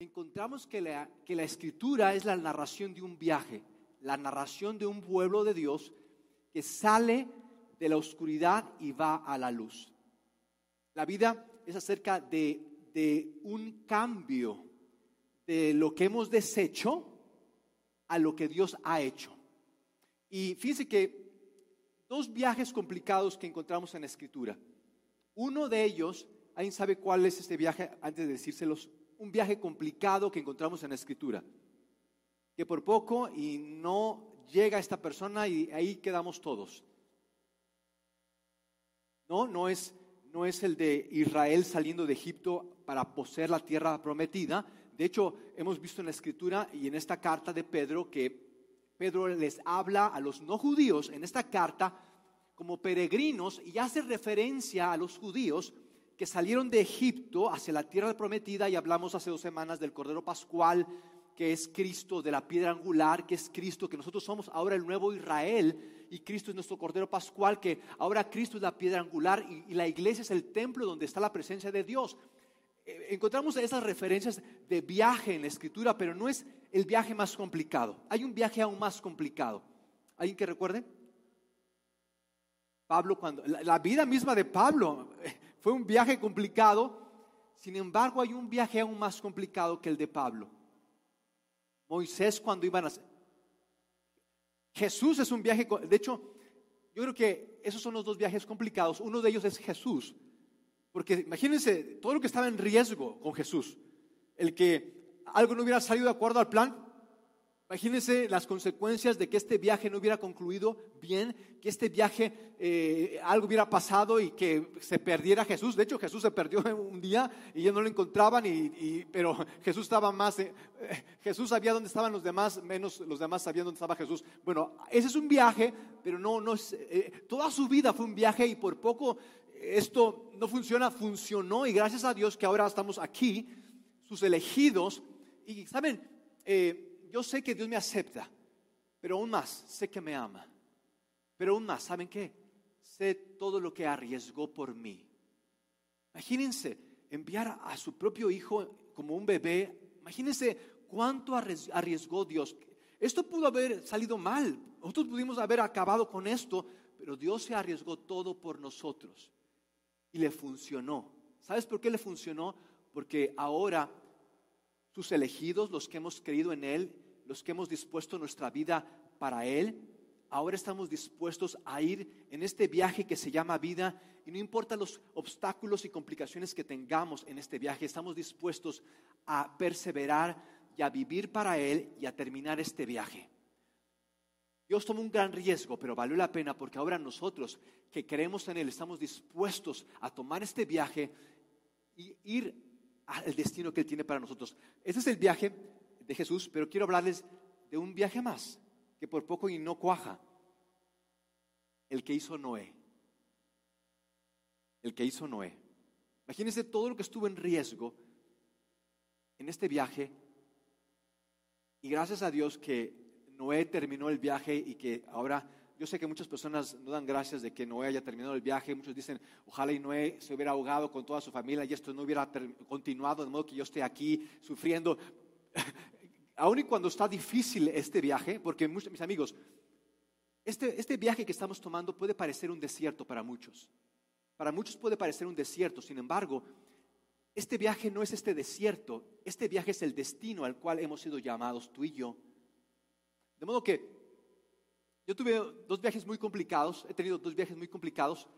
encontramos que la, escritura es la narración de un viaje, la narración de un pueblo de Dios que sale de la oscuridad y va a la luz. La vida es acerca de, de un cambio de lo que hemos deshecho a lo que Dios ha hecho. Y fíjense que dos viajes complicados que encontramos en la escritura. Uno de ellos, ¿alguien sabe cuál es este viaje antes de decírselos? Un viaje complicado que encontramos en la escritura. Que por poco y no llega esta persona y ahí quedamos todos. No, no es, no es el de Israel saliendo de Egipto para poseer la tierra prometida. De hecho, hemos visto en la escritura y en esta carta de Pedro que Pedro les habla a los no judíos en esta carta como peregrinos y hace referencia a los judíos que salieron de Egipto hacia la tierra prometida y hablamos hace dos semanas del Cordero Pascual, que es Cristo, de la piedra angular, que es Cristo, que nosotros somos ahora el nuevo Israel y Cristo es nuestro Cordero Pascual, que ahora Cristo es la piedra angular y, la iglesia es el templo donde está la presencia de Dios. Eh, encontramos esas referencias de viaje en la escritura, pero no es el viaje más complicado. Hay un viaje aún más complicado. ¿Alguien que recuerde? Pablo, cuando la, vida misma de Pablo eh, fue un viaje complicado, sin embargo hay un viaje aún más complicado que el de Pablo. Moisés cuando iban a... Jesús es un viaje, de hecho, yo creo que esos son los dos viajes complicados. Uno de ellos es Jesús. Porque imagínense todo lo que estaba en riesgo con Jesús. El que algo no hubiera salido de acuerdo al plan. Imagínense las consecuencias de que este viaje no hubiera concluido bien, que este viaje eh, algo hubiera pasado y que se perdiera Jesús. De hecho, Jesús se perdió un día y ya no lo encontraban, y, pero Jesús estaba más, eh, Jesús sabía dónde estaban los demás, menos los demás sabían dónde estaba Jesús. Bueno, ese es un viaje, pero no, no es, eh, toda su vida fue un viaje y por poco esto no funciona, funcionó y gracias a Dios que ahora estamos aquí, sus elegidos. Y saben, eh, yo sé que Dios me acepta, pero aún más, sé que me ama. Pero aún más, ¿saben qué? Sé todo lo que arriesgó por mí. Imagínense enviar a su propio hijo como un bebé. Imagínense cuánto arriesgó Dios. Esto pudo haber salido mal. Nosotros pudimos haber acabado con esto, pero Dios se arriesgó todo por nosotros y le funcionó. ¿Sabes por qué le funcionó? Porque ahora sus elegidos, los que hemos creído en Él, los que hemos dispuesto nuestra vida para Él, ahora estamos dispuestos a ir en este viaje que se llama vida y no importa los obstáculos y complicaciones que tengamos en este viaje, estamos dispuestos a perseverar y a vivir para Él y a terminar este viaje. Dios tomó un gran riesgo, pero valió la pena porque ahora nosotros que creemos en Él estamos dispuestos a tomar este viaje y ir al destino que Él tiene para nosotros. Ese es el viaje de Jesús, pero quiero hablarles de un viaje más, que por poco y no cuaja. El que hizo Noé. El que hizo Noé. Imagínense todo lo que estuvo en riesgo en este viaje. Y gracias a Dios que Noé terminó el viaje y que ahora yo sé que muchas personas no dan gracias de que Noé haya terminado el viaje. Muchos dicen, ojalá y Noé se hubiera ahogado con toda su familia y esto no hubiera continuado, de modo que yo esté aquí sufriendo. Aún y cuando está difícil este viaje, porque muchos, mis amigos, este, este viaje que estamos tomando puede parecer un desierto para muchos. Para muchos puede parecer un desierto, sin embargo, este viaje no es este desierto, este viaje es el destino al cual hemos sido llamados tú y yo de modo que yo tuve dos viajes muy complicados, he tenido dos viajes muy complicados.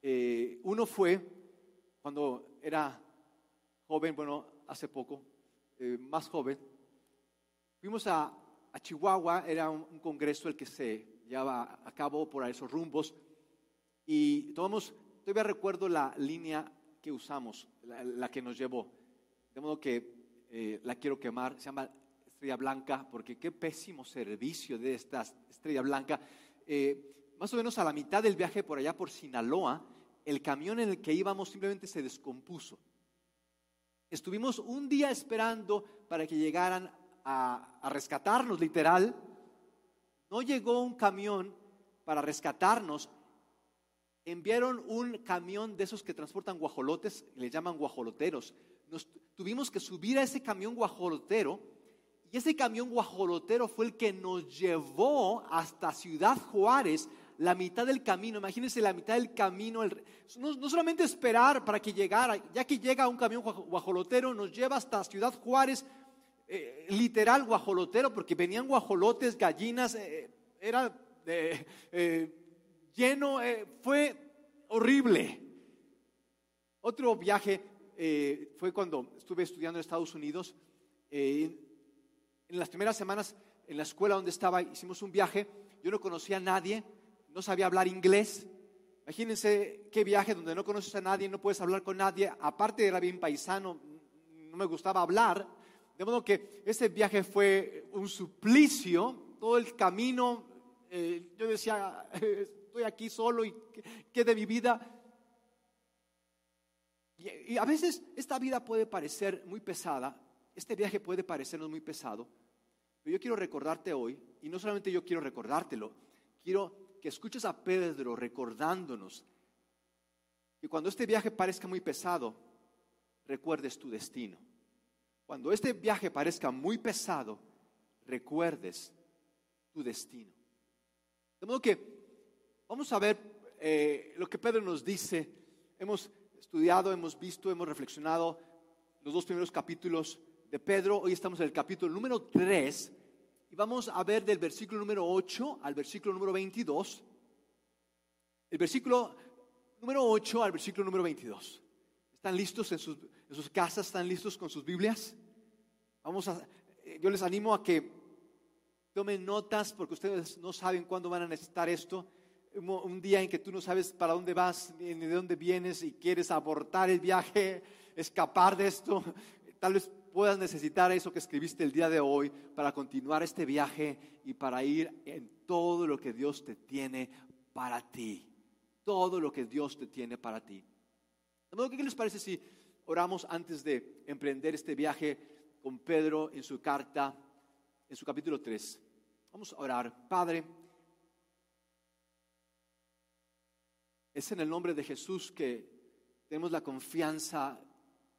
Eh, uno fue cuando era joven, bueno, hace poco, eh, más joven. Fuimos a, Chihuahua, era un, congreso el que se llevaba a cabo por esos rumbos. Y tomamos, todavía recuerdo la línea que usamos, la, que nos llevó. De modo que eh, la quiero quemar, se llama Estrella Blanca, porque qué pésimo servicio de esta Estrella Blanca. Eh, más o menos a la mitad del viaje por allá por Sinaloa, el camión en el que íbamos simplemente se descompuso. Estuvimos un día esperando para que llegaran a, a rescatarnos, literal. No llegó un camión para rescatarnos. Enviaron un camión de esos que transportan guajolotes, le llaman guajoloteros nos tuvimos que subir a ese camión guajolotero y ese camión guajolotero fue el que nos llevó hasta Ciudad Juárez, la mitad del camino. Imagínense la mitad del camino. no, solamente esperar para que llegara, ya que llega un camión guajolotero, nos lleva hasta Ciudad Juárez, eh, literal guajolotero, porque venían guajolotes, gallinas, eh, era eh, lleno, fue horrible. Otro viaje fue cuando estuve estudiando en Estados Unidos en las primeras semanas en la escuela donde estaba hicimos un viaje, yo no conocía a nadie, no sabía hablar inglés. Imagínense qué viaje donde no conoces a nadie, no puedes hablar con nadie, aparte era bien paisano, no me gustaba hablar. De modo que ese viaje fue un suplicio, todo el camino, eh, yo decía, estoy aquí solo y qué de mi vida. y a veces esta vida puede parecer muy pesada, este viaje puede parecernos muy pesado, yo quiero recordarte hoy, y no solamente yo quiero recordártelo, quiero que escuches a Pedro recordándonos que cuando este viaje parezca muy pesado, recuerdes tu destino. Cuando este viaje parezca muy pesado, recuerdes tu destino. De modo que vamos a ver eh, lo que Pedro nos dice. Hemos estudiado, hemos visto, hemos reflexionado los dos primeros capítulos de Pedro. Hoy estamos en el capítulo número 3 y vamos a ver del versículo número 8 al versículo número 22. El versículo número 8 al versículo número 22. ¿Están listos en sus, en sus casas? ¿Están listos con sus Biblias? Vamos a, eh, yo les animo a que tomen notas porque ustedes no saben cuándo van a necesitar esto. Un día en que tú no sabes para dónde vas ni de dónde vienes y quieres abortar el viaje, escapar de esto, tal vez puedas necesitar eso que escribiste el día de hoy para continuar este viaje y para ir en todo lo que Dios te tiene para ti. Todo lo que Dios te tiene para ti. ¿qué les parece si oramos antes de emprender este viaje con Pedro en su carta, en su capítulo 3? Vamos a orar. Padre, es en el nombre de Jesús que tenemos la confianza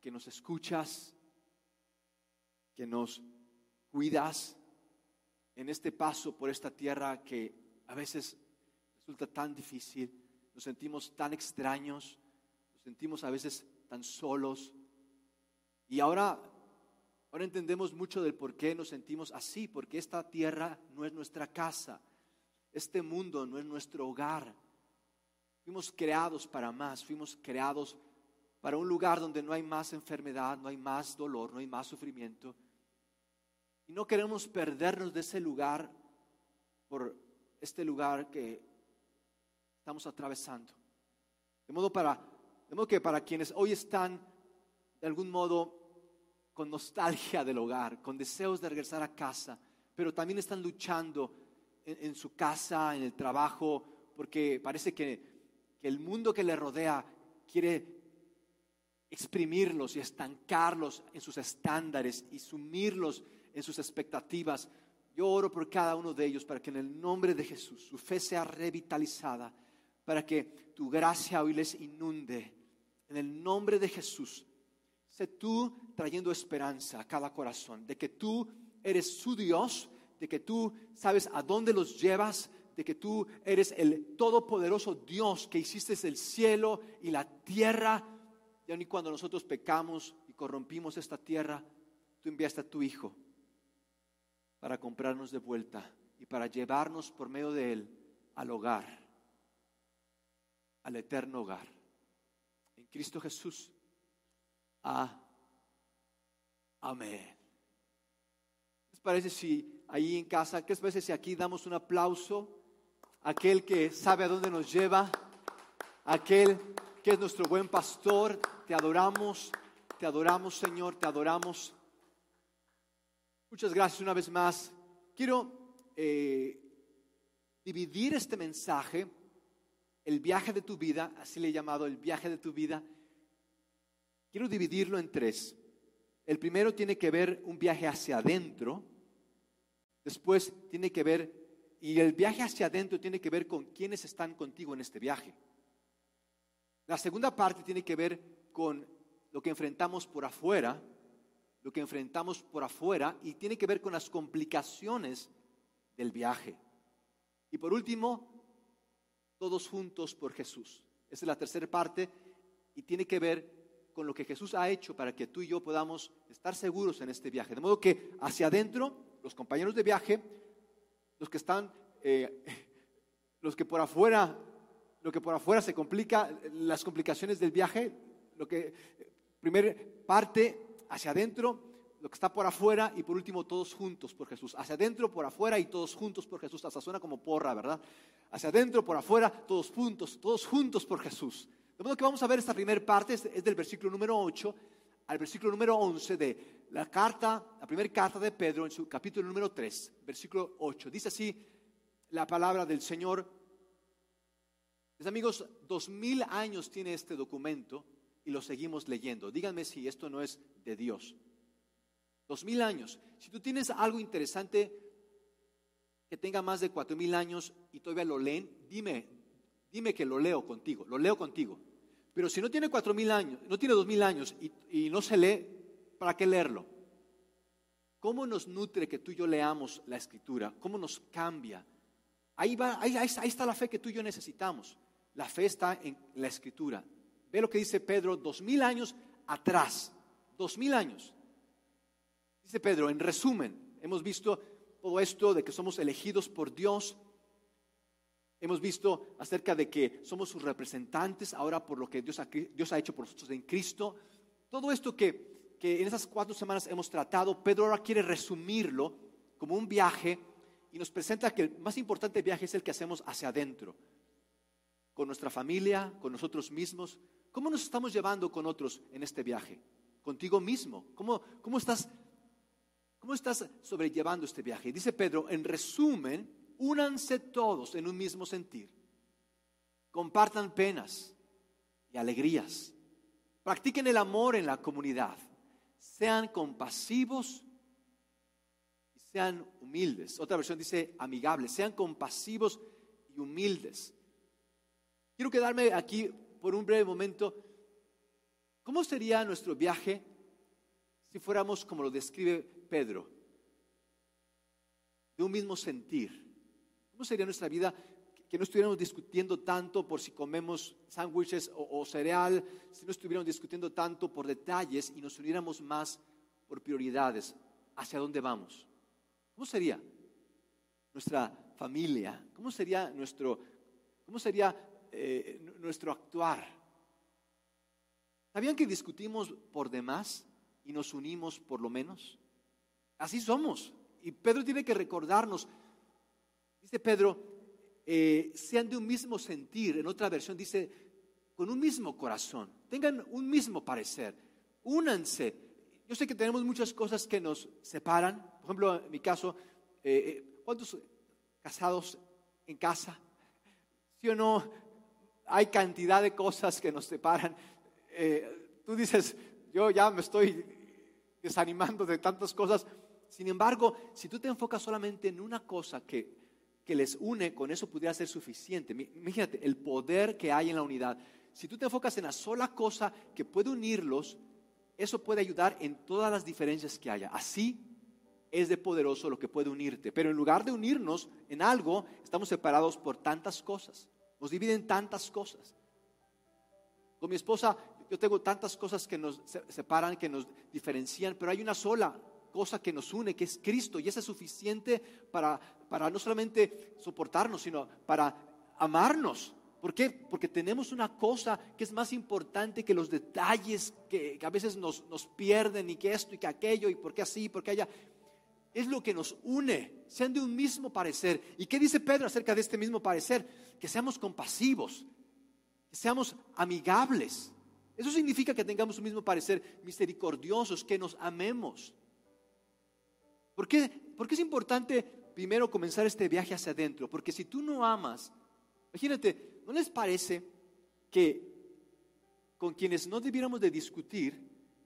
que nos escuchas, que nos cuidas en este paso por esta tierra que a veces resulta tan difícil, nos sentimos tan extraños, nos sentimos a veces tan solos. Y ahora, ahora entendemos mucho del por qué nos sentimos así, porque esta tierra no es nuestra casa, este mundo no es nuestro hogar. Fuimos creados para más, fuimos creados para un lugar donde no hay más enfermedad, no hay más dolor, no hay más sufrimiento. Y no queremos perdernos de ese lugar por este lugar que estamos atravesando. De modo, para, de modo que para quienes hoy están de algún modo con nostalgia del hogar, con deseos de regresar a casa, pero también están luchando en, su casa, en el trabajo, porque parece que, que el mundo que les rodea quiere exprimirlos y estancarlos en sus estándares y sumirlos en sus expectativas. Yo oro por cada uno de ellos para que en el nombre de Jesús su fe sea revitalizada, para que tu gracia hoy les inunde. En el nombre de Jesús, sé tú trayendo esperanza a cada corazón, de que tú eres su Dios, de que tú sabes a dónde los llevas, de que tú eres el todopoderoso Dios que hiciste el cielo y la tierra. Y aun cuando nosotros pecamos y corrompimos esta tierra, tú enviaste a tu Hijo para comprarnos de vuelta y para llevarnos por medio de Él al hogar, al eterno hogar. En Cristo Jesús. Amén. ¿Qué les parece si ahí en casa, qué les parece si aquí damos un aplauso a aquel que sabe a dónde nos lleva, aquel que es nuestro buen pastor? Te adoramos, te adoramos Señor, te adoramos. Muchas gracias una vez más. Quiero eh, dividir este mensaje, el viaje de tu vida, así le he llamado el viaje de tu vida. Quiero dividirlo en tres. El primero tiene que ver un viaje hacia adentro. Después tiene que ver, y el viaje hacia adentro tiene que ver con quienes están contigo en este viaje. La segunda parte tiene que ver con lo que enfrentamos por afuera, lo que enfrentamos por afuera y tiene que ver con las complicaciones del viaje. Y por último, todos juntos por Jesús. Esa es la tercera parte y tiene que ver con lo que Jesús ha hecho para que tú y yo podamos estar seguros en este viaje. De modo que hacia adentro, los compañeros de viaje, los que están, eh, los que por afuera, lo que por afuera se complica, las complicaciones del viaje, lo que, primer parte hacia adentro, lo que está por afuera y por último todos juntos por Jesús. Hacia adentro, por afuera y todos juntos por Jesús. Hasta suena como porra, ¿verdad? Hacia adentro, por afuera, todos juntos, todos juntos por Jesús. De modo que vamos a ver esta primera parte, es del versículo número 8 al versículo número 11 de la carta, la primera carta de Pedro en su capítulo número 3, versículo 8. Dice así la palabra del Señor. Mis amigos, dos mil años tiene este documento y lo seguimos leyendo. Díganme si esto no es de Dios. Dos mil años. Si tú tienes algo interesante que tenga más de cuatro mil años y todavía lo leen, dime, dime que lo leo contigo, lo leo contigo. Pero si no tiene cuatro mil años, no tiene dos mil años y, no se lee, ¿para qué leerlo? ¿Cómo nos nutre que tú y yo leamos la escritura? ¿Cómo nos cambia? Ahí, va, ahí, ahí, está la fe que tú y yo necesitamos. La fe está en la escritura. Ve lo que dice Pedro dos mil años atrás. Dos mil años. Dice Pedro, en resumen, hemos visto todo esto de que somos elegidos por Dios. Hemos visto acerca de que somos sus representantes ahora por lo que Dios ha, hecho por nosotros en Cristo. Todo esto que, que en esas cuatro semanas hemos tratado, Pedro ahora quiere resumirlo como un viaje y nos presenta que el más importante viaje es el que hacemos hacia adentro, con nuestra familia, con nosotros mismos. ¿Cómo nos estamos llevando con otros en este viaje? Contigo mismo. ¿Cómo, cómo estás ¿Cómo estás sobrellevando este viaje? Dice Pedro, en resumen, únanse todos en un mismo sentir. Compartan penas y alegrías. Practiquen el amor en la comunidad. Sean compasivos y sean humildes. Otra versión dice amigables. Sean compasivos y humildes. Quiero quedarme aquí por un breve momento. ¿Cómo sería nuestro viaje si fuéramos como lo describe Pedro, de un mismo sentir. ¿Cómo sería nuestra vida que no estuviéramos discutiendo tanto por si comemos sándwiches o, cereal, si no estuviéramos discutiendo tanto por detalles y nos uniéramos más por prioridades? ¿Hacia dónde vamos? ¿Cómo sería nuestra familia? ¿Cómo sería nuestro, cómo sería, eh, nuestro actuar? ¿Sabían que discutimos por demás y nos unimos por lo menos? Así somos. Y Pedro tiene que recordarnos, dice Pedro, eh, sean de un mismo sentir. En otra versión dice, con un mismo corazón. Tengan un mismo parecer. Únanse. Yo sé que tenemos muchas cosas que nos separan. Por ejemplo, en mi caso, eh, ¿cuántos casados en casa? ¿Sí o no? Hay cantidad de cosas que nos separan. tú dices, yo ya me estoy desanimando de tantas cosas. Sin embargo, si tú te enfocas solamente en una cosa que, que les une, con eso pudiera ser suficiente. Imagínate el poder que hay en la unidad. Si tú te enfocas en la sola cosa que puede unirlos, eso puede ayudar en todas las diferencias que haya. Así es de poderoso lo que puede unirte. Pero en lugar de unirnos en algo, estamos separados por tantas cosas. Nos dividen tantas cosas. Con mi esposa yo tengo tantas cosas que nos separan, que nos diferencian, pero hay una sola cosa que nos une, que es Cristo, y esa es suficiente para, para no solamente soportarnos, sino para amarnos. ¿Por qué? Porque tenemos una cosa que es más importante que los detalles que, a veces nos, nos, pierden y que esto y que aquello y por qué así, por qué allá. Es lo que nos une, sean de un mismo parecer. ¿Y qué dice Pedro acerca de este mismo parecer? Que seamos compasivos, que seamos amigables, eso significa que tengamos un mismo parecer, misericordiosos, que nos amemos. ¿Por qué? Porque es importante primero comenzar este viaje hacia adentro? Porque si tú no amas, imagínate, ¿no les parece que con quienes no debiéramos de discutir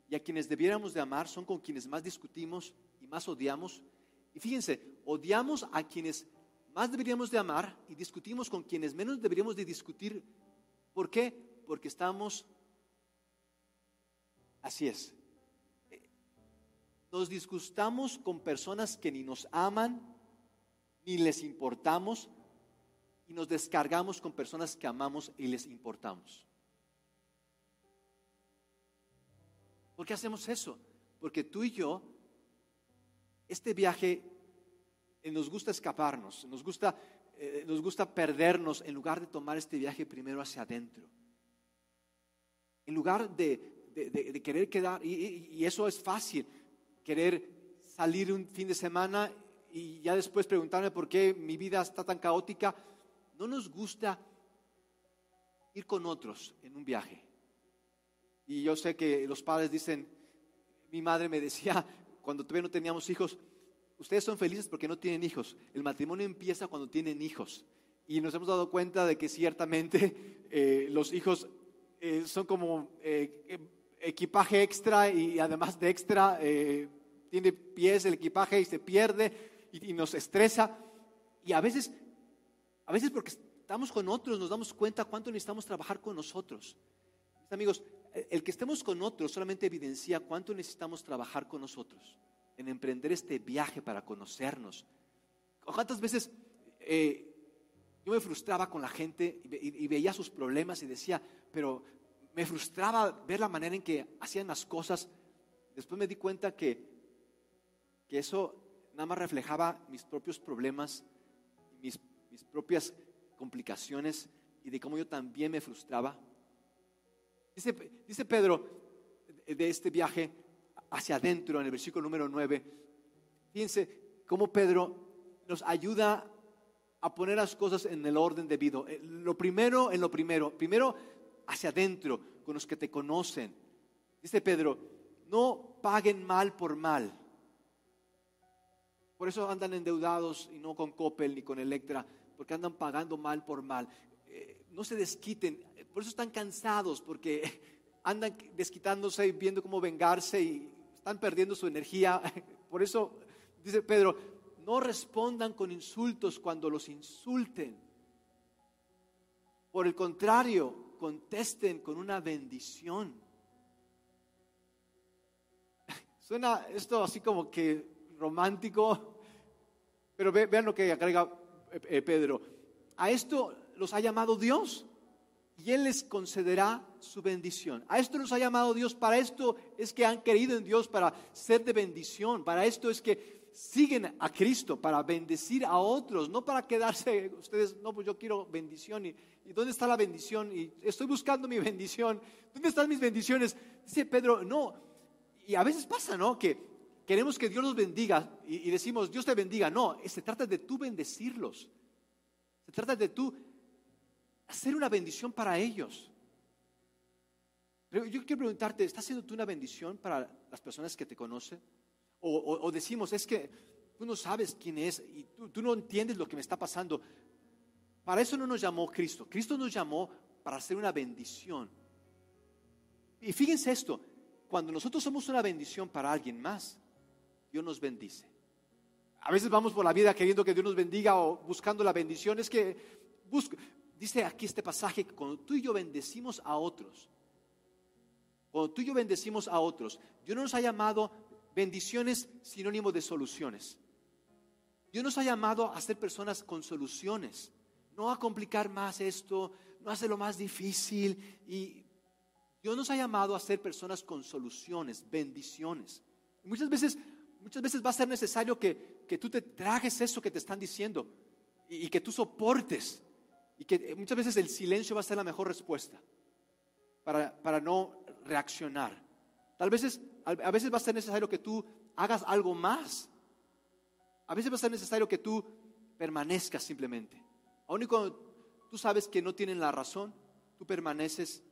y a quienes debiéramos de amar son con quienes más discutimos y más odiamos? Y fíjense, odiamos a quienes más deberíamos de amar y discutimos con quienes menos deberíamos de discutir. ¿Por qué? Porque estamos Así es. Nos disgustamos con personas que ni nos aman, ni les importamos, y nos descargamos con personas que amamos y les importamos. ¿Por qué hacemos eso? Porque tú y yo, este viaje, nos gusta escaparnos, nos gusta, eh, nos gusta perdernos en lugar de tomar este viaje primero hacia adentro. En lugar de, querer quedar, y, eso es fácil, querer salir un fin de semana y ya después preguntarme por qué mi vida está tan caótica. No nos gusta ir con otros en un viaje. Y yo sé que los padres dicen, mi madre me decía cuando todavía no teníamos hijos, ustedes son felices porque no tienen hijos. El matrimonio empieza cuando tienen hijos. Y nos hemos dado cuenta de que ciertamente eh, los hijos eh, son como eh, equipaje extra y además de extra tiene pies el equipaje y se pierde y, y nos estresa. Y a veces, a veces porque estamos con otros nos damos cuenta cuánto necesitamos trabajar con nosotros. Amigos, el que estemos con otros solamente evidencia cuánto necesitamos trabajar con nosotros en emprender este viaje para conocernos. ¿Cuántas veces eh, yo me frustraba con la gente y, veía sus problemas y decía, pero me frustraba ver la manera en que hacían las cosas? Después me di cuenta que, que eso nada más reflejaba mis propios problemas, mis, mis propias complicaciones y de cómo yo también me frustraba Dice, Pedro de este viaje hacia adentro en el versículo número 9. Fíjense cómo Pedro nos ayuda a poner las cosas en el orden debido. Eh, lo primero en lo primero. Primero hacia adentro, con los que te conocen. Dice Pedro, no paguen mal por mal. Por eso andan endeudados y no con Coppel ni con Electra, porque andan pagando mal por mal. Eh, no se desquiten por eso están cansados, porque andan desquitándose y viendo cómo vengarse y están perdiendo su energía. Por eso dice Pedro, no respondan con insultos cuando los insulten. Por el contrario, contesten con una bendición. Suena esto así como que romántico, pero vean lo que agrega eh, eh, Pedro. A esto los ha llamado Dios y Él les concederá su bendición. A esto nos ha llamado Dios, para esto es que han creído en Dios, para ser de bendición, para esto es que siguen a Cristo, para bendecir a otros, no para quedarse ustedes, no, pues yo quiero bendición, y, dónde está la bendición? Y estoy buscando mi bendición, ¿dónde están mis bendiciones? Dice Pedro, no, y a veces pasa, ¿no? Que queremos que Dios los bendiga y, y decimos, Dios te bendiga, no, se trata de tú bendecirlos, se trata de tú hacer una bendición para ellos. Pero yo quiero preguntarte, ¿estás haciendo tú una bendición para las personas que te conocen? O, decimos, es que tú no sabes quién es y tú, no entiendes lo que me está pasando. Para eso no nos llamó Cristo. Cristo nos llamó para hacer una bendición. Y fíjense esto, cuando nosotros somos una bendición para alguien más, Dios nos bendice. A veces vamos por la vida queriendo que Dios nos bendiga o buscando la bendición. Es que busco, dice aquí este pasaje que cuando tú y yo bendecimos a otros, cuando tú y yo bendecimos a otros, Dios no nos ha llamado bendiciones sinónimo de soluciones. Dios nos ha llamado a ser personas con soluciones, no a complicar más esto, no hacerlo más difícil. Y Dios nos ha llamado a ser personas con soluciones, bendiciones. Muchas veces, muchas veces va a ser necesario que, que tú te trajes eso que te están diciendo y que tú soportes y que muchas veces el silencio va a ser la mejor respuesta para, para no reaccionar. Tal vez a veces va a ser necesario que tú hagas algo más. A veces va a ser necesario que tú permanezcas simplemente. Aún y cuando tú sabes que no tienen la razón, tú permaneces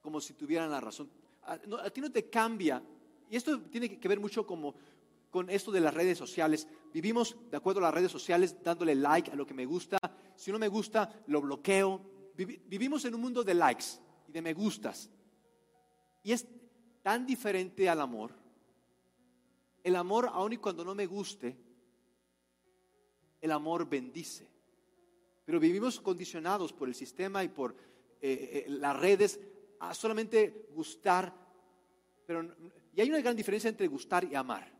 como si tuvieran la razón. A, a ti no te cambia. Y esto tiene que ver mucho como con esto de las redes sociales. Vivimos de acuerdo a las redes sociales dándole like a lo que me gusta. Si no me gusta, lo bloqueo. Vivimos en un mundo de likes y de me gustas. Y es tan diferente al amor. El amor, aun y cuando no me guste, el amor bendice. Pero vivimos condicionados por el sistema y por eh, eh, las redes a solamente gustar pero, y hay una gran diferencia entre gustar y amar.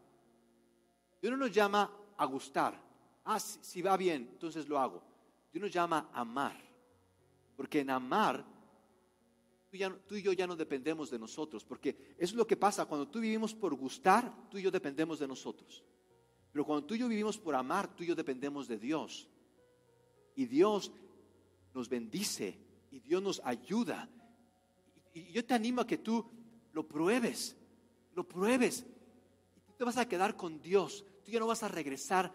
Dios no nos llama a gustar. Ah, si, va bien, entonces lo hago. Dios nos llama a amar. Porque en amar, tú, y yo ya no dependemos de nosotros. Porque eso es lo que pasa. Cuando tú vivimos por gustar, tú y yo dependemos de nosotros. Pero cuando tú y yo vivimos por amar, tú y yo dependemos de Dios. Y Dios nos bendice y Dios nos ayuda. Y yo te animo a que tú lo pruebes, lo pruebes. Y tú te vas a quedar con Dios. Tú ya no vas a regresar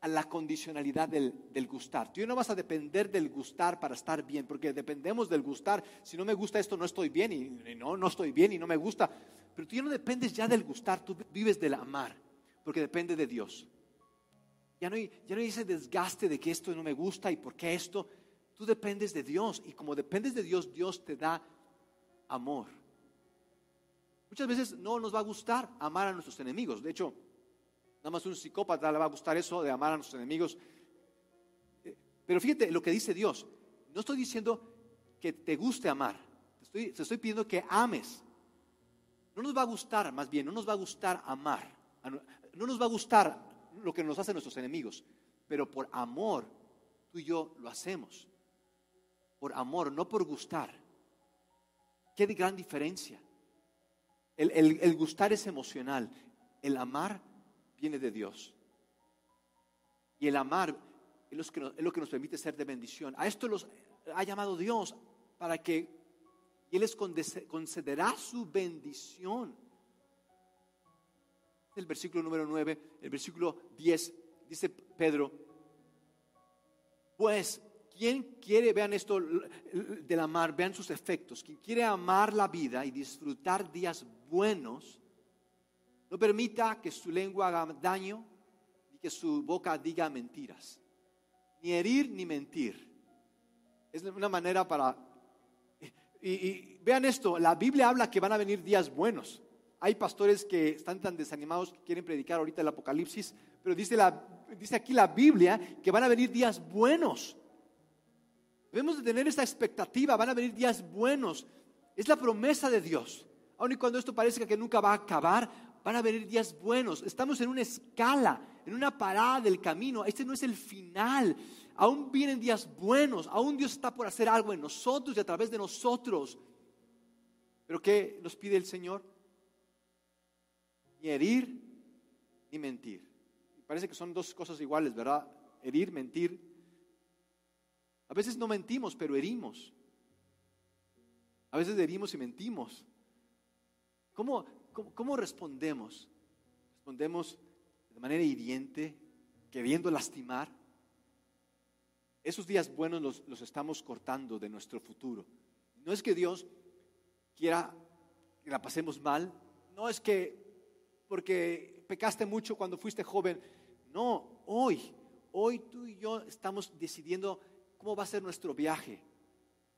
a la condicionalidad del, gustar. Tú no vas a depender del gustar para estar bien, porque dependemos del gustar. Si no me gusta esto, no estoy bien y, no, no estoy bien y no me gusta. Pero tú ya no dependes ya del gustar, tú vives del amar, porque depende de Dios. Ya no, hay, ya no hay ese desgaste de que esto no me gusta y por qué esto. Tú dependes de Dios y como dependes de Dios, Dios te da amor. Muchas veces no nos va a gustar amar a nuestros enemigos. De hecho, nada más un psicópata le va a gustar eso de amar a nuestros enemigos. Eh, pero fíjate lo que dice Dios. No estoy diciendo que te guste amar. Te estoy, estoy pidiendo que ames. No nos va a gustar, más bien, no nos va a gustar amar. No nos va a gustar lo que nos hacen nuestros enemigos. Pero por amor, tú y yo lo hacemos. Por amor, no por gustar. Qué gran diferencia. El, gustar es emocional. El amar viene de Dios. Y el amar es lo, que nos permite ser de bendición. A esto los ha llamado Dios para que Él les concederá su bendición. El versículo número 9, el versículo 10, dice Pedro, pues ¿Quién quiere, vean esto del amar, vean sus efectos? Quien quiere amar la vida y disfrutar días buenos, no permita que su lengua haga daño ni que su boca diga mentiras. Ni herir ni mentir. Es una manera para... Y, vean esto, la Biblia habla que van a venir días buenos. Hay pastores que están tan desanimados que quieren predicar ahorita el Apocalipsis, pero dice, la, dice aquí la Biblia que van a venir días buenos. Debemos de tener esta expectativa, van a venir días buenos. Es la promesa de Dios. Aun y cuando esto parece que nunca va a acabar, van a venir días buenos. Estamos en una escala, en una parada del camino. Este no es el final. Aún vienen días buenos. Aún Dios está por hacer algo en nosotros y a través de nosotros. Pero ¿qué nos pide el Señor? Ni herir ni mentir. Parece que son dos cosas iguales, ¿verdad? Herir, mentir. A veces no mentimos, pero herimos. A veces herimos y mentimos. ¿Cómo, cómo, respondemos? ¿Respondemos de manera hiriente, queriendo lastimar? Esos días buenos los, los estamos cortando de nuestro futuro. No es que Dios quiera que la pasemos mal, no es que porque pecaste mucho cuando fuiste joven, no, hoy, hoy tú y yo estamos decidiendo ¿Cómo va a ser nuestro viaje?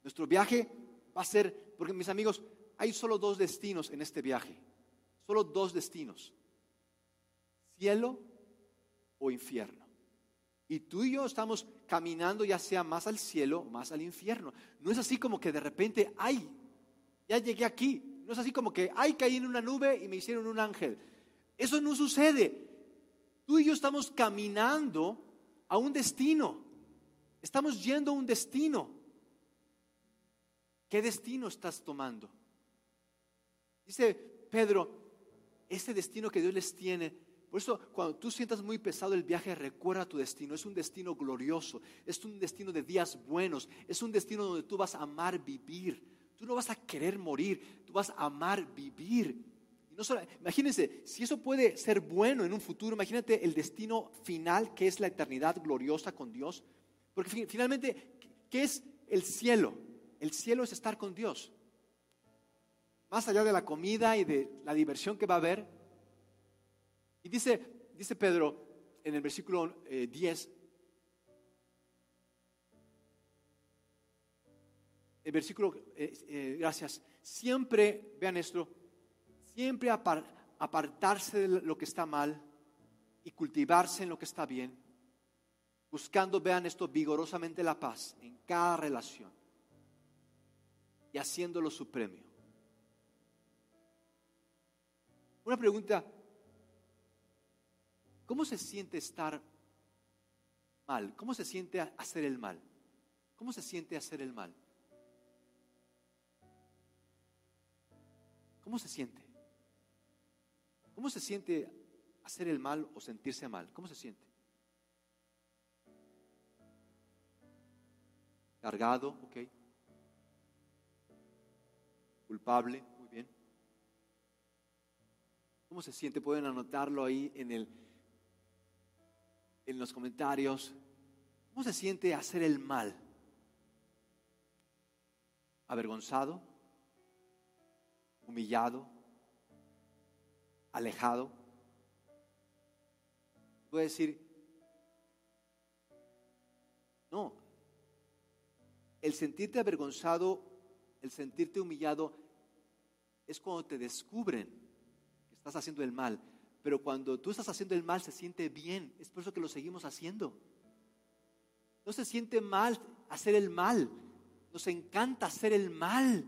Nuestro viaje va a ser, porque mis amigos, hay solo dos destinos en este viaje, solo dos destinos, cielo o infierno. Y tú y yo estamos caminando ya sea más al cielo, más al infierno. No es así como que de repente, ay, ya llegué aquí. No es así como que, ay, caí en una nube y me hicieron un ángel. Eso no sucede. Tú y yo estamos caminando a un destino. Estamos yendo a un destino. ¿Qué destino estás tomando? Dice Pedro, este destino que Dios les tiene. Por eso cuando tú sientas muy pesado el viaje, recuerda tu destino. Es un destino glorioso, es un destino de días buenos, es un destino donde tú vas a amar vivir. Tú no vas a querer morir, tú vas a amar vivir. Y no solo, imagínense, si eso puede ser bueno en un futuro, imagínate el destino final que es la eternidad gloriosa con Dios. Porque finalmente, ¿qué es el cielo? El cielo es estar con Dios. Más allá de la comida y de la diversión que va a haber. Y dice, dice Pedro en el versículo 10, eh, el versículo, eh, eh, gracias, siempre, vean esto, siempre apartarse de lo que está mal y cultivarse en lo que está bien buscando, vean esto, vigorosamente la paz en cada relación y haciéndolo su premio. Una pregunta, ¿cómo se siente estar mal? ¿Cómo se siente hacer el mal? ¿Cómo se siente hacer el mal? ¿Cómo se siente? ¿Cómo se siente hacer el mal o sentirse mal? ¿Cómo se siente? Cargado, ok. Culpable. ¿Cómo se siente? Pueden anotarlo ahí en, el, en los comentarios. ¿Cómo se siente hacer el mal? ¿Avergonzado? ¿Humillado? ¿Alejado? A decir, no, el sentirte avergonzado, el sentirte humillado, es cuando te descubren estás haciendo el mal. Pero cuando tú estás haciendo el mal se siente bien. Es por eso que lo seguimos haciendo. No se siente mal hacer el mal. Nos encanta hacer el mal.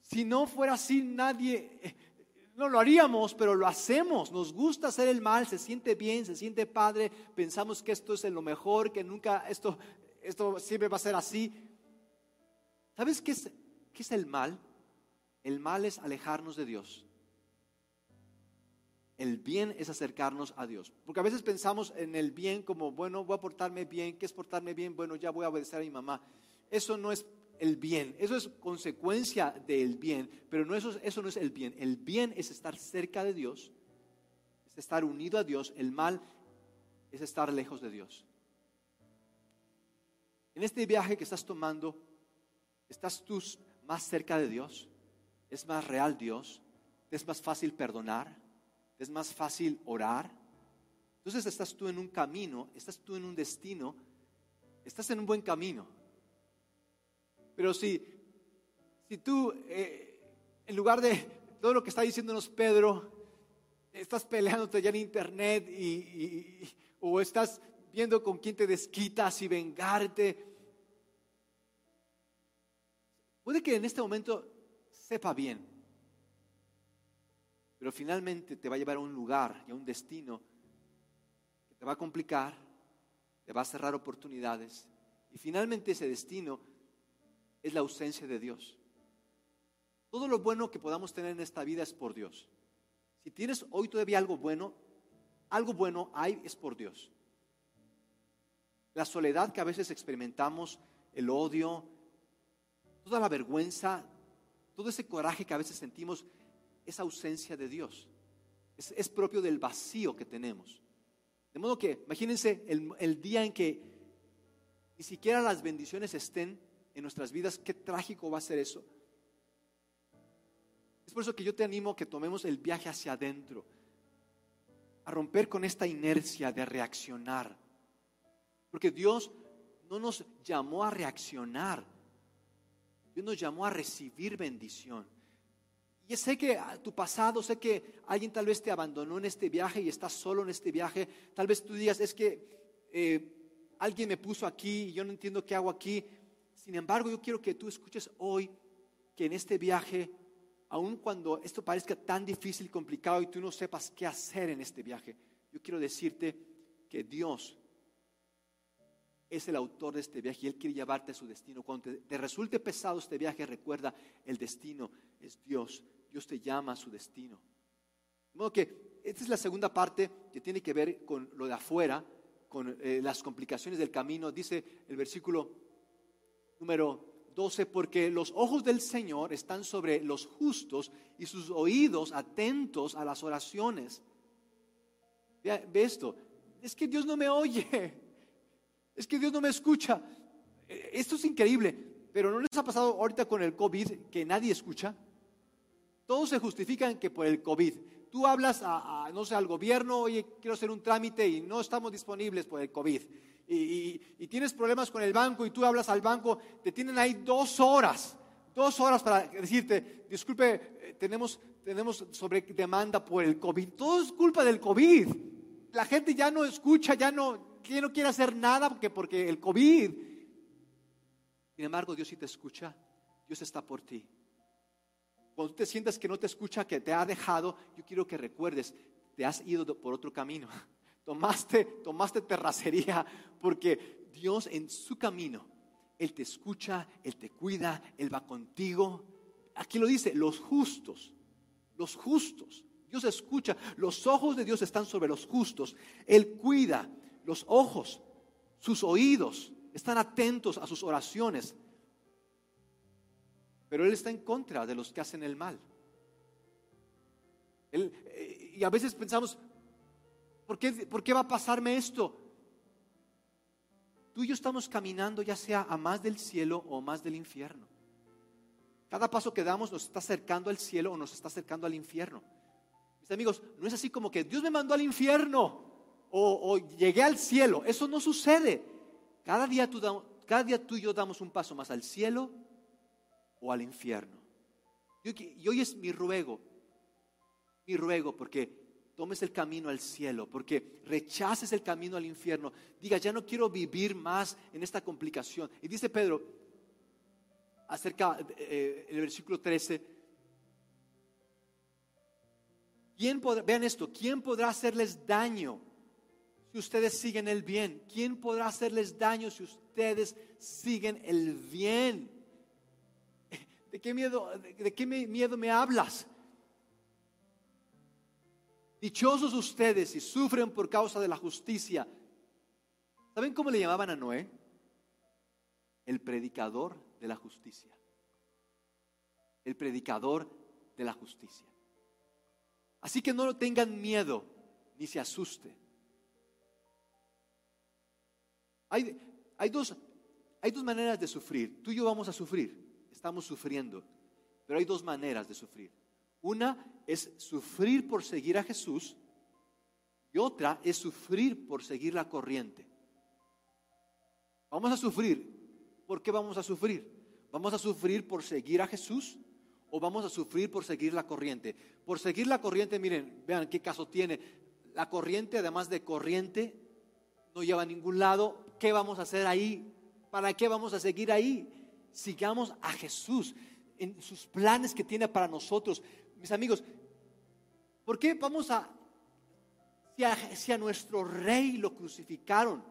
Si no fuera así, nadie, eh, no lo haríamos, pero lo hacemos. Nos gusta hacer el mal, se siente bien, se siente padre. Pensamos que esto es lo mejor, que nunca, esto, esto siempre va a ser así. ¿Sabes qué es, qué es el mal? El mal es alejarnos de Dios. El bien es acercarnos a Dios. Porque a veces pensamos en el bien como, bueno, voy a portarme bien. ¿Qué es portarme bien? Bueno, ya voy a obedecer a mi mamá. Eso no es el bien. Eso es consecuencia del bien. Pero no, eso, eso no es el bien. El bien es estar cerca de Dios. Es estar unido a Dios. El mal es estar lejos de Dios. En este viaje que estás tomando, ¿Estás tú más cerca de Dios? ¿Es más real Dios? ¿Es más fácil perdonar? ¿Es más fácil orar? Entonces estás tú en un camino, estás tú en un destino, estás en un buen camino. Pero si, si tú, eh, en lugar de todo lo que está diciéndonos Pedro, estás peleándote ya en internet y, o estás viendo con quién te desquitas y vengarte, Puede que en este momento sepa bien, pero finalmente te va a llevar a un lugar y a un destino que te va a complicar, te va a cerrar oportunidades y finalmente ese destino es la ausencia de Dios. Todo lo bueno que podamos tener en esta vida es por Dios. Si tienes hoy todavía algo bueno, algo bueno hay es por Dios. La soledad que a veces experimentamos, el odio, toda la vergüenza, todo ese coraje que a veces sentimos, es ausencia de Dios. Es, propio del vacío que tenemos. De modo que, imagínense el, el día en que ni siquiera las bendiciones estén en nuestras vidas, qué trágico va a ser eso. Es por eso que yo te animo a que tomemos el viaje hacia adentro, a romper con esta inercia de reaccionar. Porque Dios no nos llamó a reaccionar, Dios nos llamó a recibir bendición. Y sé que tu pasado, sé que alguien tal vez te abandonó en este viaje y estás solo en este viaje. Tal vez tú digas, es que eh, alguien me puso aquí y yo no entiendo qué hago aquí. Sin embargo, yo quiero que tú escuches hoy que en este viaje, aun cuando esto parezca tan difícil y complicado y tú no sepas qué hacer en este viaje, yo quiero decirte que Dios es el autor de este viaje y Él quiere llevarte a su destino. Cuando te, resulte pesado este viaje, recuerda, el destino es Dios. Dios te llama a su destino. De modo que esta es la segunda parte que tiene que ver con lo de afuera, con eh, las complicaciones del camino. Dice el versículo número 12, porque los ojos del Señor están sobre los justos y sus oídos atentos a las oraciones. ve esto, es que Dios no me oye es que Dios no me escucha. Eh, esto es increíble, pero ¿no les ha pasado ahorita con el COVID que nadie escucha? Todos se justifican que por el COVID. Tú hablas a, no sé, al gobierno, oye, quiero hacer un trámite y no estamos disponibles por el COVID. Y, tienes problemas con el banco y tú hablas al banco, te tienen ahí dos horas, dos horas para decirte, disculpe, eh, tenemos, tenemos sobre demanda por el COVID. Todo es culpa del COVID. La gente ya no escucha, ya no, que no quiere hacer nada porque, porque el COVID. Sin embargo, Dios sí te escucha. Dios está por ti. Cuando tú te sientas que no te escucha, que te ha dejado, yo quiero que recuerdes, te has ido por otro camino. Tomaste, tomaste terracería porque Dios en su camino, Él te escucha, Él te cuida, Él va contigo. Aquí lo dice, los justos, los justos. Dios escucha, los ojos de Dios están sobre los justos. Él cuida los ojos, sus oídos, están atentos a sus oraciones. Pero Él está en contra de los que hacen el mal. Eh, y a veces pensamos, ¿por qué, ¿por qué va a pasarme esto? Tú y yo estamos caminando ya sea a más del cielo o más del infierno. Cada paso que damos nos está acercando al cielo o nos está acercando al infierno. Mis amigos, no es así como que Dios me mandó al infierno o, o llegué al cielo. Eso no sucede. Cada día, tú, cada día tú y yo damos un paso más al cielo o al infierno. Y hoy es mi ruego, mi ruego, porque tomes el camino al cielo, porque rechaces el camino al infierno. Diga, ya no quiero vivir más en esta complicación. Y dice Pedro, acerca eh, versículo 13, ¿quién vean esto, ¿quién podrá hacerles daño si ustedes siguen el bien? ¿Quién podrá hacerles daño si ustedes siguen el bien? ¿De qué miedo, de qué miedo me hablas? Dichosos ustedes si sufren por causa de la justicia. ¿Saben cómo le llamaban a Noé? El predicador de la justicia. El predicador de la justicia. Así que no tengan miedo ni se asuste. Hay, hay, dos, hay dos maneras de sufrir. Tú y yo vamos a sufrir estamos sufriendo. Pero hay dos maneras de sufrir. Una es sufrir por seguir a Jesús y otra es sufrir por seguir la corriente. Vamos a sufrir. ¿Por qué vamos a sufrir? ¿Vamos a sufrir por seguir a Jesús o vamos a sufrir por seguir la corriente? Por seguir la corriente, miren, vean qué caso tiene. La corriente, además de corriente, no lleva a ningún lado. ¿Qué vamos a hacer ahí? ¿Para qué vamos a seguir ahí? Sigamos a Jesús en sus planes que tiene para nosotros. Mis amigos, ¿por qué vamos a, si a, nuestro rey lo crucificaron?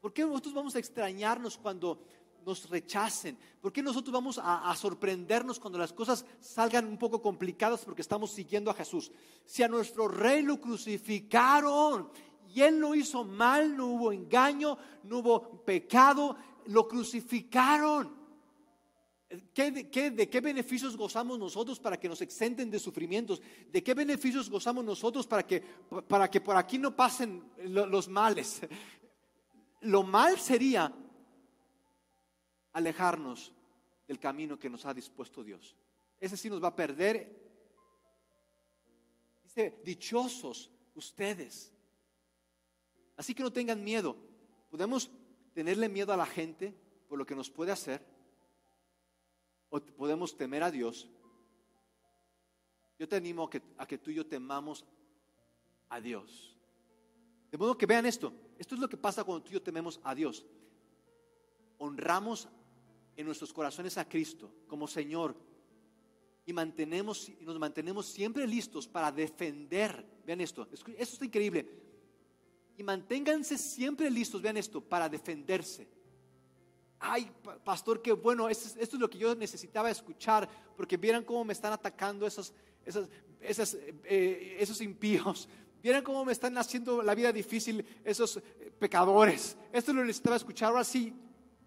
¿Por qué nosotros vamos a extrañarnos cuando nos rechacen? ¿Por qué nosotros vamos a, a, sorprendernos cuando las cosas salgan un poco complicadas porque estamos siguiendo a Jesús? Si a nuestro rey lo crucificaron y él no hizo mal, no hubo engaño, no hubo pecado, lo crucificaron. ¿Qué, qué, de qué beneficios gozamos nosotros para que nos exenten de sufrimientos? ¿De qué beneficios gozamos nosotros para que, para que por aquí no pasen los males? Lo mal sería alejarnos del camino que nos ha dispuesto Dios. Ese sí nos va a perder. Dice, dichosos ustedes. Así que no tengan miedo. Podemos tenerle miedo a la gente por lo que nos puede hacer podemos temer a Dios. Yo te animo a que, a que tú y yo temamos a Dios. De modo que vean esto. Esto es lo que pasa cuando tú y yo tememos a Dios. Honramos en nuestros corazones a Cristo como Señor y mantenemos y nos mantenemos siempre listos para defender. Vean esto, esto está increíble. Y manténganse siempre listos, vean esto, para defenderse ay, pastor, qué bueno, esto, es lo que yo necesitaba escuchar, porque vieran cómo me están atacando esos, esos, eh, esos impíos. Vieran cómo me están haciendo la vida difícil esos eh, pecadores. Esto lo necesitaba escuchar. Ahora sí,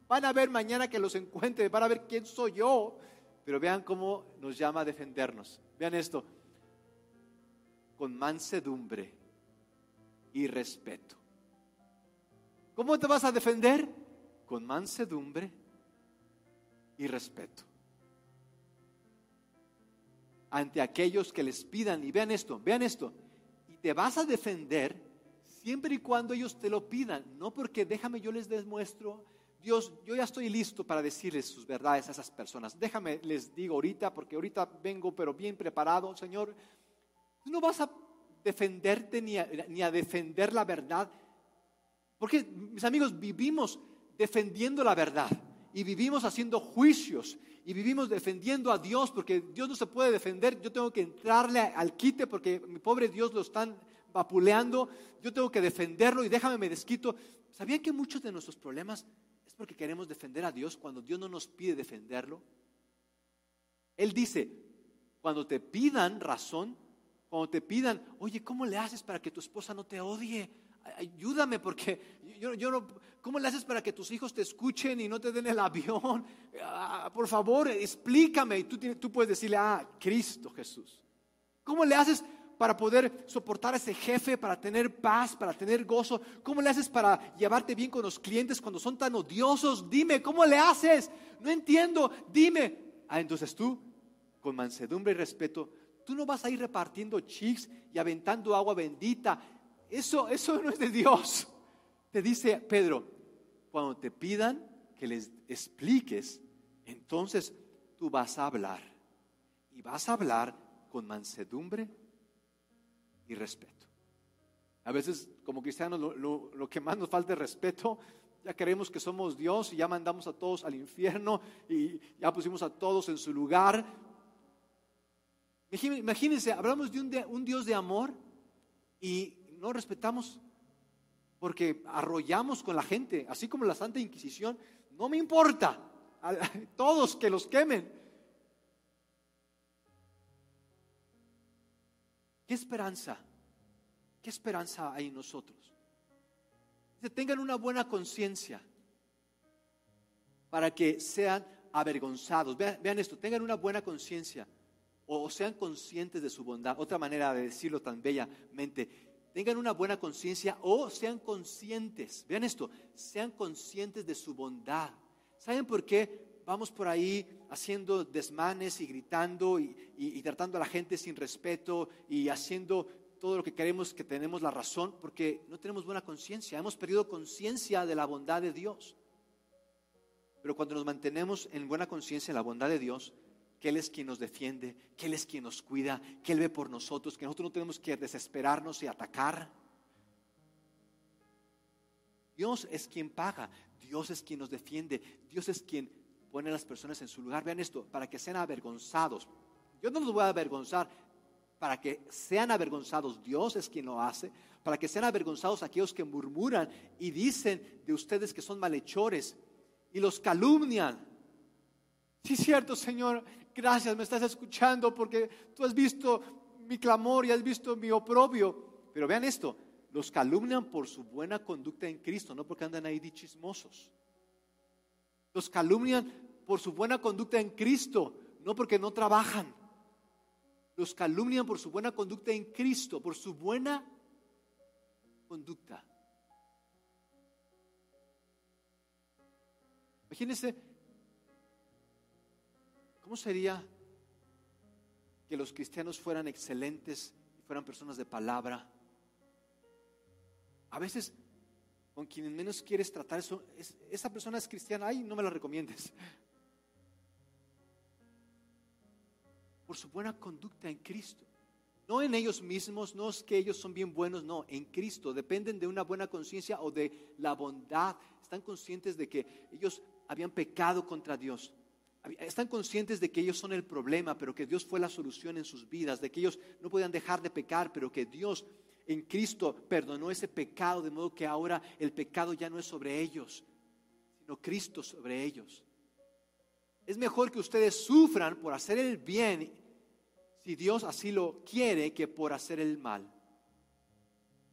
van a ver mañana que los encuentre, van a ver quién soy yo. Pero vean cómo nos llama a defendernos. Vean esto. Con mansedumbre y respeto. ¿Cómo te vas a defender? Con mansedumbre y respeto. Ante aquellos que les pidan, y vean esto, vean esto, y te vas a defender siempre y cuando ellos te lo pidan, no porque déjame yo les demuestro, Dios, yo ya estoy listo para decirles sus verdades a esas personas. Déjame les digo ahorita, porque ahorita vengo pero bien preparado, Señor. No vas a defenderte ni a, ni a defender la verdad, porque mis amigos vivimos defendiendo la verdad. y vivimos haciendo juicios y vivimos defendiendo a Dios porque Dios no se puede defender, yo tengo que entrarle al quite porque mi pobre Dios lo están vapuleando, yo tengo que defenderlo y déjame me desquito. ¿Sabían que muchos de nuestros problemas es porque queremos defender a Dios cuando Dios no nos pide defenderlo? Él dice, cuando te pidan razón, cuando te pidan, oye, ¿cómo le haces para que tu esposa no te odie? Ayúdame porque yo, yo no, ¿cómo le haces para que tus hijos te escuchen y no te den el avión? Ah, por favor, explícame. Y tú, tú puedes decirle, ah, Cristo Jesús. ¿Cómo le haces para poder soportar a ese jefe, para tener paz, para tener gozo? ¿Cómo le haces para llevarte bien con los clientes cuando son tan odiosos? Dime, ¿cómo le haces? No entiendo, dime. Ah, entonces tú, con mansedumbre y respeto, tú no vas a ir repartiendo chics y aventando agua bendita. Eso, eso no es de Dios. Te dice Pedro, cuando te pidan que les expliques, entonces tú vas a hablar. Y vas a hablar con mansedumbre y respeto. A veces como cristianos lo, que más nos falta es respeto. Ya creemos que somos Dios y ya mandamos a todos al infierno y ya pusimos a todos en su lugar. Imagínense, hablamos de un, Dios de amor y no respetamos porque arrollamos con la gente, así como la Santa Inquisición. No me importa, todos que los quemen. ¿Qué esperanza? ¿Qué esperanza hay en nosotros? Que tengan una buena conciencia para que sean avergonzados. Vean, vean, esto, tengan una buena conciencia o sean conscientes de su bondad. Otra manera de decirlo tan bellamente, tengan una buena conciencia o sean conscientes. Vean esto, sean conscientes de su bondad. ¿Saben por qué vamos por ahí haciendo desmanes y gritando y, tratando a la gente sin respeto y haciendo todo lo que queremos que tenemos la razón, porque no tenemos buena conciencia, hemos perdido conciencia de la bondad de Dios. Pero cuando nos mantenemos en buena conciencia en la bondad de Dios, que Él es quien nos defiende, que Él es quien nos cuida, que Él ve por nosotros, que nosotros no tenemos que desesperarnos y atacar. Dios es quien paga, Dios es quien nos defiende, Dios es quien pone a las personas en su lugar. Vean esto, para que sean avergonzados. Yo no los voy a avergonzar, para que sean avergonzados, Dios es quien lo hace, para que sean avergonzados aquellos que murmuran y dicen de ustedes que son malhechores y los calumnian. Sí, cierto, Señor, gracias, me estás escuchando porque tú has visto mi clamor y has visto mi oprobio. Pero vean esto, los calumnian por su buena conducta en Cristo, no porque andan ahí chismosos. Los calumnian por su buena conducta en Cristo, no porque no trabajan. Los calumnian por su buena conducta en Cristo, por su buena conducta. Imagínense, ¿cómo sería que los cristianos fueran excelentes y fueran personas de palabra? A veces con quienes menos quieres tratar, eso, esa persona es cristiana, ay, no me la recomiendes. Por su buena conducta en Cristo. No en ellos mismos, no es que ellos son bien buenos, no, en Cristo. Dependen de una buena conciencia o de la bondad. Están conscientes de que ellos habían pecado contra Dios. Están conscientes de que ellos son el problema, pero que Dios fue la solución en sus vidas, de que ellos no podían dejar de pecar, pero que Dios en Cristo perdonó ese pecado, de modo que ahora el pecado ya no es sobre ellos, sino Cristo sobre ellos. Es mejor que ustedes sufran por hacer el bien, si Dios así lo quiere, que por hacer el mal.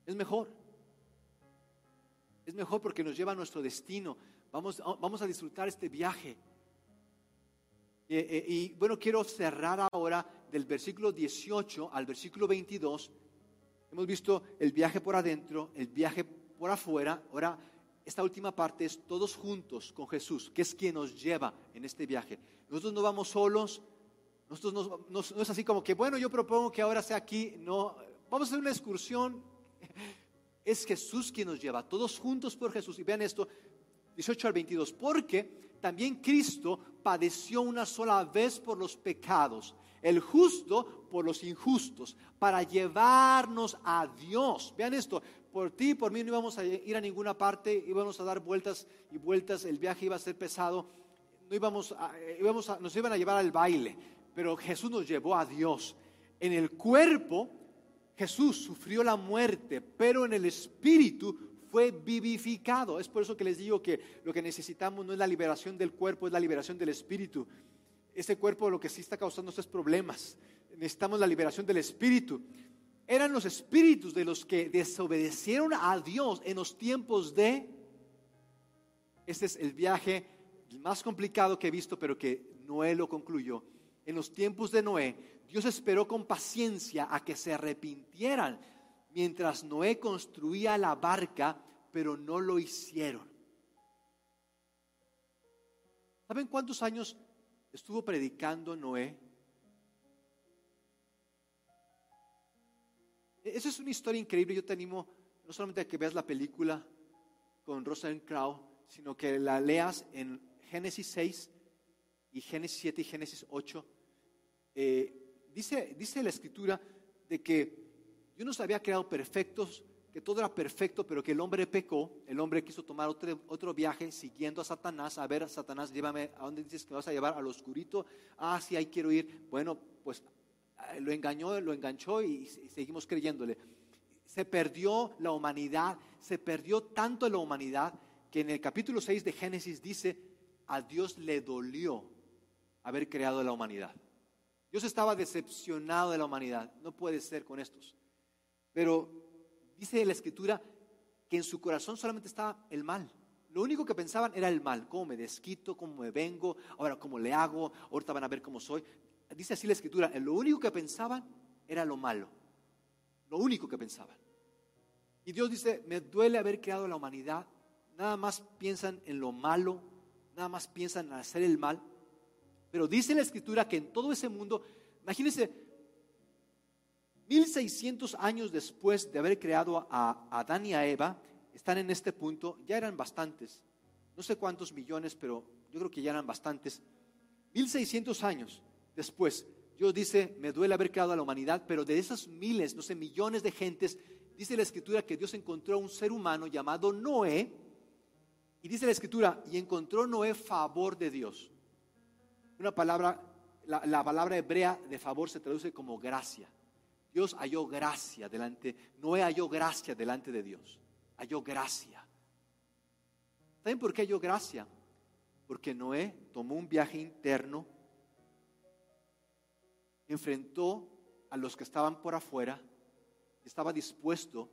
Es mejor. Es mejor porque nos lleva a nuestro destino. Vamos, vamos a disfrutar este viaje. Eh, eh, y bueno, quiero cerrar ahora del versículo 18 al versículo 22 Hemos visto el viaje por adentro, el viaje por afuera. Ahora, esta última parte es todos juntos con Jesús, que es quien nos lleva en este viaje. Nosotros no vamos solos, nosotros no, es así como que, bueno, yo propongo que ahora sea aquí. No, vamos a hacer una excursión. Es Jesús quien nos lleva, todos juntos por Jesús. Y vean esto, 18 al 22, porque también Cristo padeció una sola vez por los pecados el justo por los injustos, para llevarnos a Dios. Vean esto, por ti y por mí no íbamos a ir a ninguna parte, íbamos a dar vueltas y vueltas, el viaje iba a ser pesado, no íbamos a- eh, íbamos a- nos iban a llevar al baile, pero Jesús nos llevó a Dios. En el cuerpo, Jesús sufrió la muerte, pero en el espíritu fue vivificado. Es por eso que les digo que lo que necesitamos no es la liberación del cuerpo, es la liberación del espíritu. Ese cuerpo lo que sí está causando estos problemas. Necesitamos la liberación del espíritu. Eran los espíritus de los que desobedecieron a Dios en los tiempos de... Este es el viaje más complicado que he visto, pero que Noé lo concluyó. En los tiempos de Noé, Dios esperó con paciencia a que se arrepintieran mientras Noé construía la barca, pero no lo hicieron. ¿Saben cuántos años estuvo predicando Noé? Esa es una historia increíble. Yo te animo no solamente a que veas la película con Rosalind Crowe, sino que la leas en Génesis 6 y Génesis 7 y Génesis 8. Eh, dice, dice la escritura de que Dios nos había creado perfectos, que todo era perfecto, pero que el hombre pecó, el hombre quiso tomar otro, otro viaje siguiendo a Satanás, a ver, Satanás, llévame, ¿a dónde dices que me vas a llevar? Al oscurito, ah, sí, ahí quiero ir. Bueno, pues eh, lo engañó, lo enganchó y, y seguimos creyéndole. Se perdió la humanidad, se perdió tanto la humanidad que en el capítulo 6 de Génesis dice, a Dios le dolió haber creado la humanidad. Dios estaba decepcionado de la humanidad, no puede ser con estos. Pero dice la escritura que en su corazón solamente estaba el mal. Lo único que pensaban era el mal, cómo me desquito, cómo me vengo, ahora cómo le hago, ahorita van a ver cómo soy. Dice así la escritura, lo único que pensaban era lo malo. Lo único que pensaban. Y Dios dice, me duele haber creado la humanidad, nada más piensan en lo malo, nada más piensan en hacer el mal. Pero dice la escritura que en todo ese mundo, imagínense, 1600 años después de haber creado a Adán y a Eva, están en este punto, ya eran bastantes, no sé cuántos millones, pero yo creo que ya eran bastantes. 1600 años después, Dios dice, me duele haber creado a la humanidad, pero de esas miles, no sé, millones de gentes, dice la escritura que Dios encontró a un ser humano llamado Noé, y dice la escritura, y encontró Noé favor de Dios. Una palabra, la, la palabra hebrea de favor se traduce como gracia. Dios halló gracia delante, Noé halló gracia delante de Dios. Halló gracia. ¿Saben por qué halló gracia? Porque Noé tomó un viaje interno, enfrentó a los que estaban por afuera, estaba dispuesto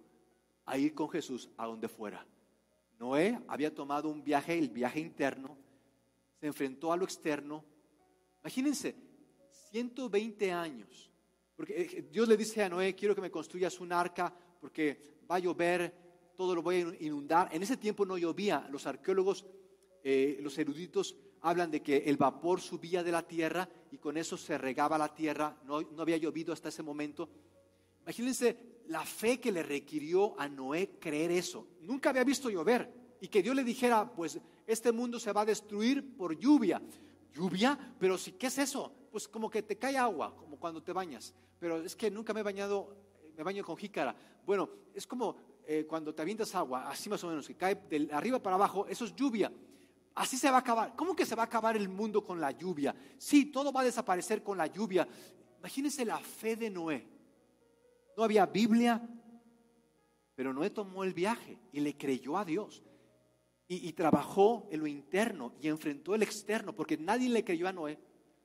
a ir con Jesús a donde fuera. Noé había tomado un viaje, el viaje interno, se enfrentó a lo externo. Imagínense, 120 años. Porque eh, Dios le dice a Noé, quiero que me construyas un arca porque va a llover, todo lo voy a inundar. En ese tiempo no llovía. Los arqueólogos, eh, los eruditos hablan de que el vapor subía de la tierra y con eso se regaba la tierra. No, no había llovido hasta ese momento. Imagínense la fe que le requirió a Noé creer eso. Nunca había visto llover y que Dios le dijera, pues este mundo se va a destruir por lluvia. ¿Lluvia? Pero si, ¿qué es eso? Pues como que te cae agua, como cuando te bañas. Pero es que nunca me he bañado, me baño con jícara. Bueno, es como eh, cuando te avientas agua, así más o menos, que cae de arriba para abajo, eso es lluvia. Así se va a acabar. ¿Cómo que se va a acabar el mundo con la lluvia? Sí, todo va a desaparecer con la lluvia. Imagínense la fe de Noé. No había Biblia, pero Noé tomó el viaje y le creyó a Dios. Y, y, trabajó en lo interno y enfrentó el externo, porque nadie le creyó a Noé.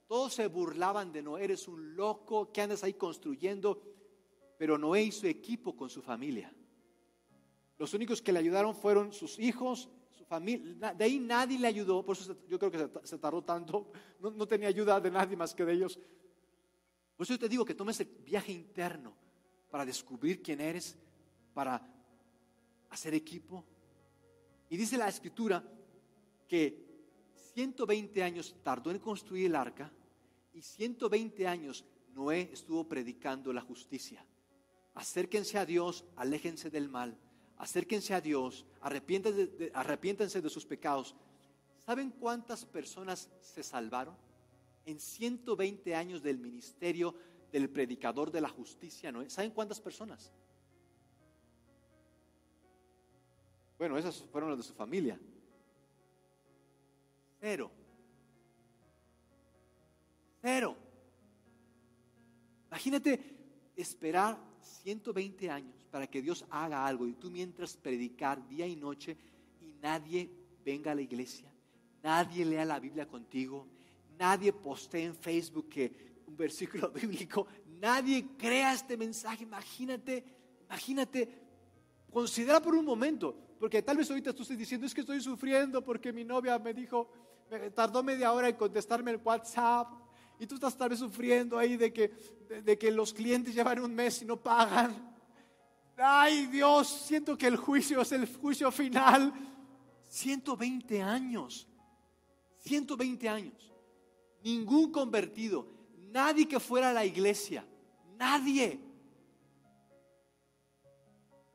Todos se burlaban de Noé, eres un loco, que andas ahí construyendo? Pero Noé su equipo con su familia. Los únicos que le ayudaron fueron sus hijos, su familia. De ahí nadie le ayudó, por eso yo creo que se tardó tanto. No, no tenía ayuda de nadie más que de ellos. Por eso yo te digo que tomes el viaje interno para descubrir quién eres, para hacer equipo. Y dice la escritura que 120 años tardó en construir el arca y 120 años Noé estuvo predicando la justicia. Acérquense a Dios, aléjense del mal. Acérquense a Dios, arrepiéntense de, de sus pecados. ¿Saben cuántas personas se salvaron? En 120 años del ministerio del predicador de la justicia, ¿no? ¿Saben cuántas personas? Bueno, esas fueron las de su familia. Cero. Imagínate esperar 120 años para que Dios haga algo y tú mientras predicar día y noche y nadie venga a la iglesia, nadie lea la Biblia contigo, nadie postee en Facebook que un versículo bíblico, nadie crea este mensaje. Imagínate, imagínate, considera por un momento, porque tal vez ahorita tú estés diciendo, es que estoy sufriendo porque mi novia me dijo, me tardó media hora en contestarme el WhatsApp. Y tú estás tal vez sufriendo ahí de que, de, que los clientes llevan un mes y no pagan. Ay Dios, siento que el juicio es el juicio final. 120 años. 120 años. Ningún convertido. Nadie que fuera a la iglesia. Nadie.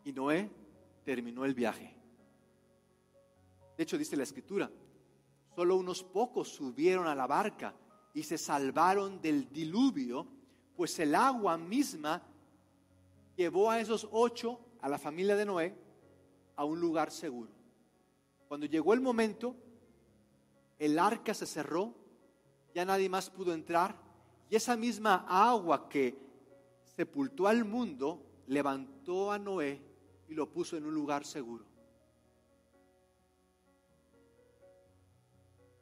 Y Noé terminó el viaje. De hecho, dice la escritura, solo unos pocos subieron a la barca y se salvaron del diluvio, pues el agua misma llevó a esos ocho, a la familia de Noé, a un lugar seguro. Cuando llegó el momento, el arca se cerró, ya nadie más pudo entrar, y esa misma agua que sepultó al mundo levantó a Noé y lo puso en un lugar seguro.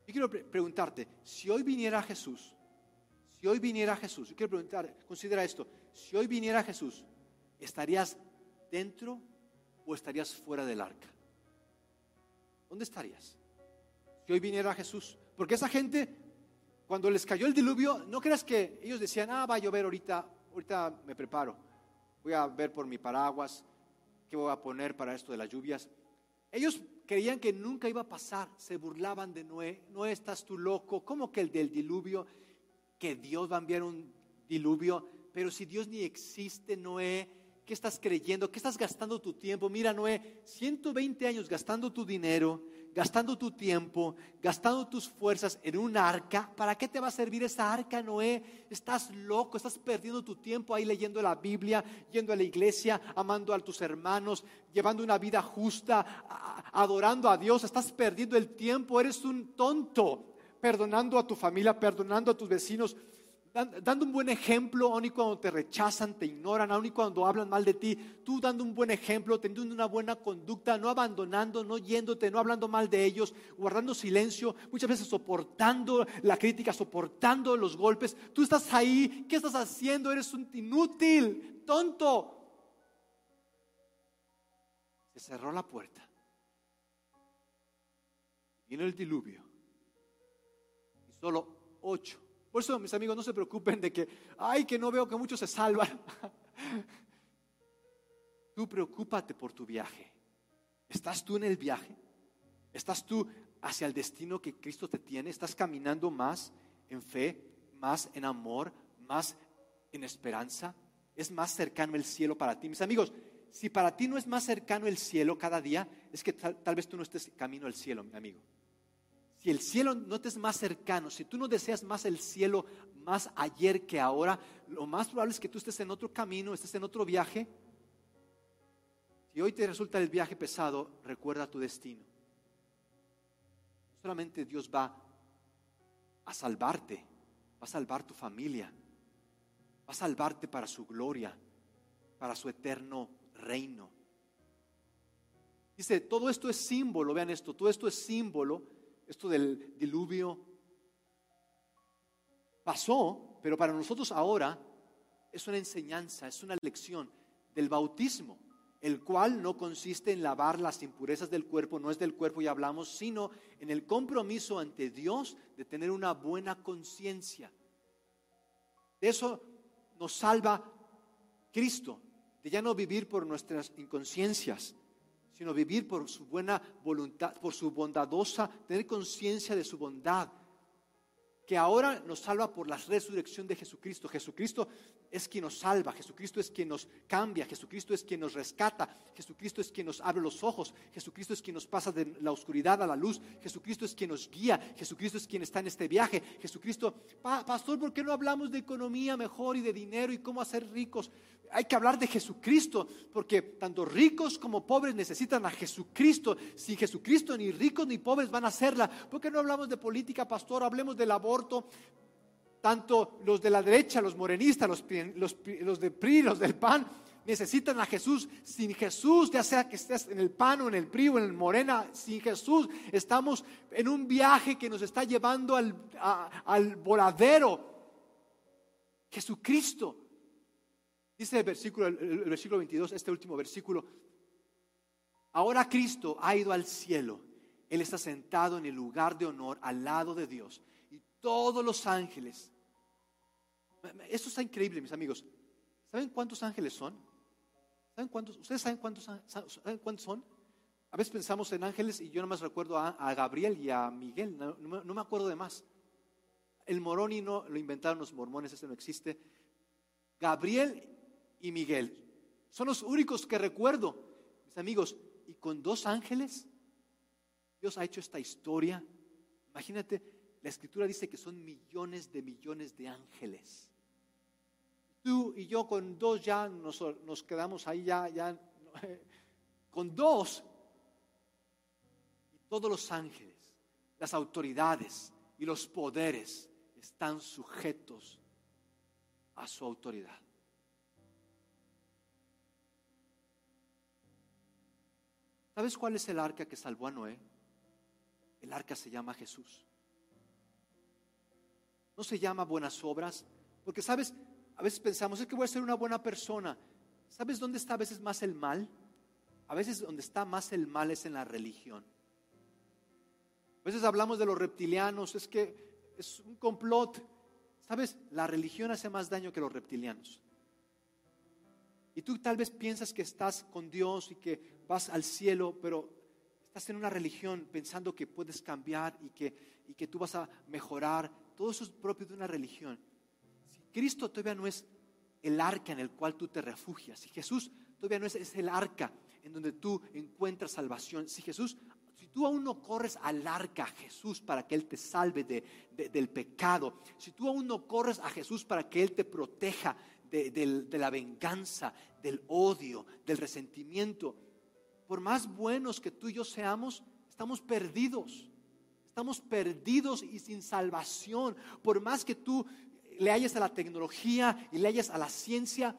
Yo quiero preguntarte, si hoy viniera Jesús, si hoy viniera Jesús, yo quiero preguntar, considera esto, si hoy viniera Jesús, ¿estarías dentro o estarías fuera del arca? ¿Dónde estarías? Si hoy viniera Jesús, porque esa gente, cuando les cayó el diluvio, no creas que ellos decían, ah, va a llover ahorita, ahorita me preparo, voy a ver por mi paraguas, qué voy a poner para esto de las lluvias. Ellos creían que nunca iba a pasar, se burlaban de Noé, no estás tú loco, ¿cómo que el del diluvio? Que Dios va a enviar un diluvio, pero si Dios ni existe, Noé, ¿qué estás creyendo? ¿Qué estás gastando tu tiempo? Mira, Noé, 120 años gastando tu dinero, gastando tu tiempo, gastando tus fuerzas en un arca. ¿Para qué te va a servir esa arca, Noé? Estás loco, estás perdiendo tu tiempo ahí leyendo la Biblia, yendo a la iglesia, amando a tus hermanos, llevando una vida justa, adorando a Dios. Estás perdiendo el tiempo, eres un tonto, perdonando a tu familia, perdonando a tus vecinos dando un buen ejemplo, aun y cuando te rechazan, te ignoran, aun y cuando hablan mal de ti, tú dando un buen ejemplo, teniendo una buena conducta, no abandonando, no yéndote, no hablando mal de ellos, guardando silencio, muchas veces soportando la crítica, soportando los golpes. Tú estás ahí, ¿qué estás haciendo? Eres un inútil, tonto. Se cerró la puerta. Vino el diluvio. Y solo ocho por eso, mis amigos, no se preocupen de que, ay, que no veo que muchos se salvan. Tú preocúpate por tu viaje. ¿Estás tú en el viaje? ¿Estás tú hacia el destino que Cristo te tiene? ¿Estás caminando más en fe, más en amor, más en esperanza? ¿Es más cercano el cielo para ti? Mis amigos, si para ti no es más cercano el cielo cada día, es que tal, tal vez tú no estés camino al cielo, mi amigo si el cielo no te es más cercano, si tú no deseas más el cielo más ayer que ahora, lo más probable es que tú estés en otro camino, estés en otro viaje. Si hoy te resulta el viaje pesado, recuerda tu destino. Solamente Dios va a salvarte, va a salvar tu familia, va a salvarte para su gloria, para su eterno reino. Dice, todo esto es símbolo, vean esto, todo esto es símbolo esto del diluvio pasó, pero para nosotros ahora es una enseñanza, es una lección del bautismo, el cual no consiste en lavar las impurezas del cuerpo, no es del cuerpo y hablamos, sino en el compromiso ante Dios de tener una buena conciencia. De eso nos salva Cristo, de ya no vivir por nuestras inconsciencias, sino vivir por su buena voluntad, por su bondadosa, tener conciencia de su bondad, que ahora nos salva por la resurrección de Jesucristo. Jesucristo es quien nos salva, Jesucristo es quien nos cambia, Jesucristo es quien nos rescata, Jesucristo es quien nos abre los ojos, Jesucristo es quien nos pasa de la oscuridad a la luz, Jesucristo es quien nos guía, Jesucristo es quien está en este viaje, Jesucristo, pastor, ¿por qué no hablamos de economía mejor y de dinero y cómo hacer ricos? Hay que hablar de Jesucristo, porque tanto ricos como pobres necesitan a Jesucristo. Si Jesucristo ni ricos ni pobres van a hacerla, ¿por qué no hablamos de política, pastor? Hablemos del aborto. Tanto los de la derecha, los morenistas, los, los, los de PRI, los del PAN, necesitan a Jesús. Sin Jesús, ya sea que estés en el PAN o en el PRI o en el Morena, sin Jesús estamos en un viaje que nos está llevando al, al voladero. Jesucristo. Dice el versículo, el versículo 22, este último versículo. Ahora Cristo ha ido al cielo. Él está sentado en el lugar de honor al lado de Dios. Todos los ángeles. Esto está increíble, mis amigos. ¿Saben cuántos ángeles son? ¿Saben cuántos? ¿Ustedes saben cuántos, cuántos son? A veces pensamos en ángeles y yo no más recuerdo a, Gabriel y a Miguel, no, me acuerdo de más. El moroni no lo inventaron los mormones, ese no existe. Gabriel y Miguel son los únicos que recuerdo, mis amigos, y con dos ángeles Dios ha hecho esta historia. Imagínate, la escritura dice que son millones de millones de ángeles. Tú y yo con dos ya nos, quedamos ahí, ya, ya, con dos. Y todos los ángeles, las autoridades y los poderes están sujetos a su autoridad. ¿Sabes cuál es el arca que salvó a Noé? El arca se llama Jesús. No se llama buenas obras, porque sabes, a veces pensamos, es que voy a ser una buena persona. ¿Sabes dónde está a veces más el mal? A veces donde está más el mal es en la religión. A veces hablamos de los reptilianos, es que es un complot. ¿Sabes? La religión hace más daño que los reptilianos. Y tú tal vez piensas que estás con Dios y que vas al cielo, pero estás en una religión pensando que puedes cambiar y que, y que tú vas a mejorar. Todo eso es propio de una religión. Si Cristo todavía no es el arca en el cual tú te refugias, si Jesús todavía no es, el arca en donde tú encuentras salvación, si Jesús si tú aún no corres al arca a Jesús para que Él te salve de, del pecado, si tú aún no corres a Jesús para que Él te proteja de, de, la venganza, del odio, del resentimiento, por más buenos que tú y yo seamos, estamos perdidos. Estamos perdidos y sin salvación. Por más que tú le hayas a la tecnología y le hayas a la ciencia,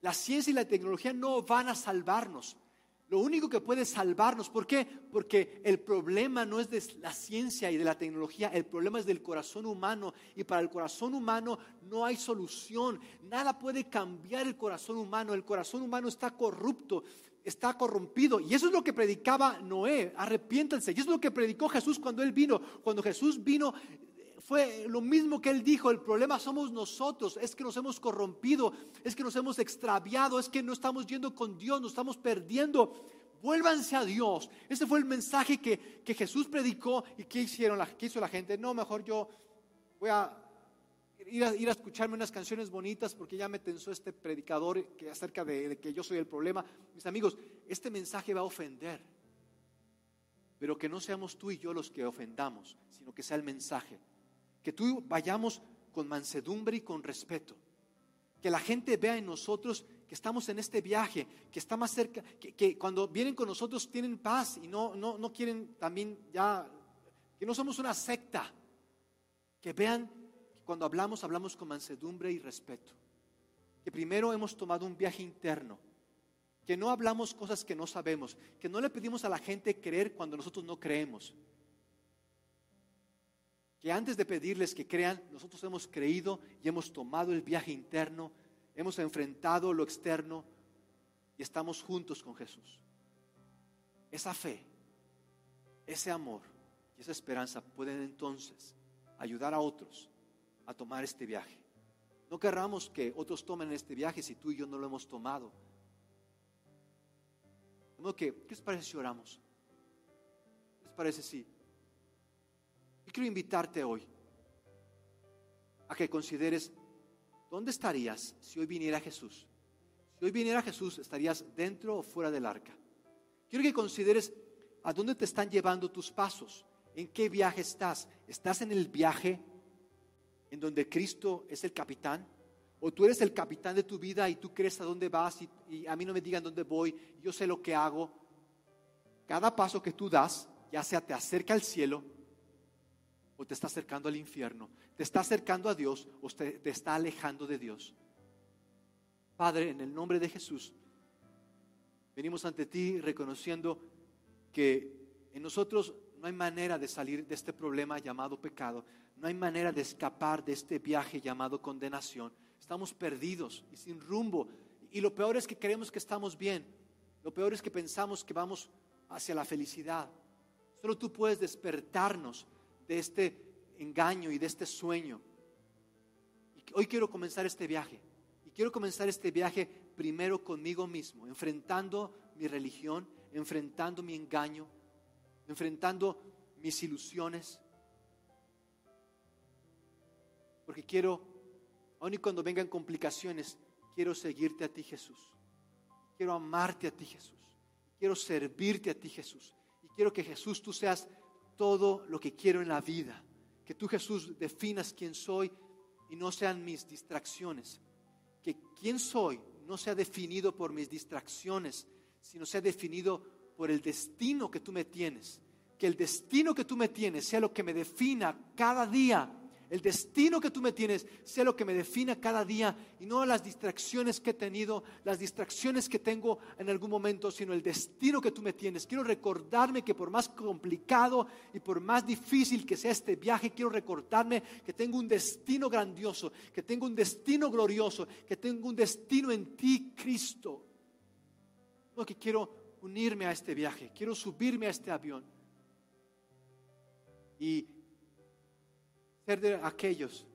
la ciencia y la tecnología no van a salvarnos. Lo único que puede salvarnos, ¿por qué? Porque el problema no es de la ciencia y de la tecnología, el problema es del corazón humano y para el corazón humano no hay solución. Nada puede cambiar el corazón humano, el corazón humano está corrupto está corrompido. Y eso es lo que predicaba Noé, arrepiéntanse. Y eso es lo que predicó Jesús cuando él vino. Cuando Jesús vino, fue lo mismo que él dijo, el problema somos nosotros, es que nos hemos corrompido, es que nos hemos extraviado, es que no estamos yendo con Dios, nos estamos perdiendo. Vuélvanse a Dios. Ese fue el mensaje que, Jesús predicó y que hicieron la, que hizo la gente. No, mejor yo voy a ir a, escucharme unas canciones bonitas porque ya me tensó este predicador que acerca de, que yo soy el problema. Mis amigos, este mensaje va a ofender, pero que no seamos tú y yo los que ofendamos, sino que sea el mensaje. Que tú vayamos con mansedumbre y con respeto. Que la gente vea en nosotros que estamos en este viaje, que está más cerca, que, cuando vienen con nosotros tienen paz y no, no, no quieren también ya, que no somos una secta. Que vean cuando hablamos, hablamos con mansedumbre y respeto. Que primero hemos tomado un viaje interno. Que no hablamos cosas que no sabemos. Que no le pedimos a la gente creer cuando nosotros no creemos. Que antes de pedirles que crean, nosotros hemos creído y hemos tomado el viaje interno, hemos enfrentado lo externo y estamos juntos con Jesús. Esa fe, ese amor y esa esperanza pueden entonces ayudar a otros a tomar este viaje. No querramos que otros tomen este viaje si tú y yo no lo hemos tomado. que, ¿Qué les parece si oramos? ¿Qué les parece si? Yo quiero invitarte hoy a que consideres dónde estarías si hoy viniera Jesús. Si hoy viniera Jesús, ¿estarías dentro o fuera del arca? Quiero que consideres a dónde te están llevando tus pasos, en qué viaje estás. ¿Estás en el viaje en donde Cristo es el capitán? ¿O tú eres el capitán de tu vida y tú crees a dónde vas y, a mí no me digan dónde voy, yo sé lo que hago? Cada paso que tú das, ya sea te acerca al cielo o te está acercando al infierno, te está acercando a Dios o te, te está alejando de Dios. Padre, en el nombre de Jesús, venimos ante ti reconociendo que en nosotros no hay manera de salir de este problema llamado pecado, no hay manera de escapar de este viaje llamado condenación. Estamos perdidos y sin rumbo. Y lo peor es que creemos que estamos bien. Lo peor es que pensamos que vamos hacia la felicidad. Solo tú puedes despertarnos de este engaño y de este sueño. Hoy quiero comenzar este viaje. Y quiero comenzar este viaje primero conmigo mismo, enfrentando mi religión, enfrentando mi engaño, enfrentando mis ilusiones. Porque quiero, aun y cuando vengan complicaciones, quiero seguirte a ti Jesús. Quiero amarte a ti Jesús. Quiero servirte a ti Jesús. Y quiero que Jesús tú seas todo lo que quiero en la vida. Que tú Jesús definas quién soy y no sean mis distracciones. Que quién soy no sea definido por mis distracciones, sino sea definido por el destino que tú me tienes. Que el destino que tú me tienes sea lo que me defina cada día el destino que tú me tienes sea lo que me defina cada día y no las distracciones que he tenido, las distracciones que tengo en algún momento, sino el destino que tú me tienes. Quiero recordarme que por más complicado y por más difícil que sea este viaje, quiero recordarme que tengo un destino grandioso, que tengo un destino glorioso, que tengo un destino en ti, Cristo. No que quiero unirme a este viaje, quiero subirme a este avión. Y ser de aquellos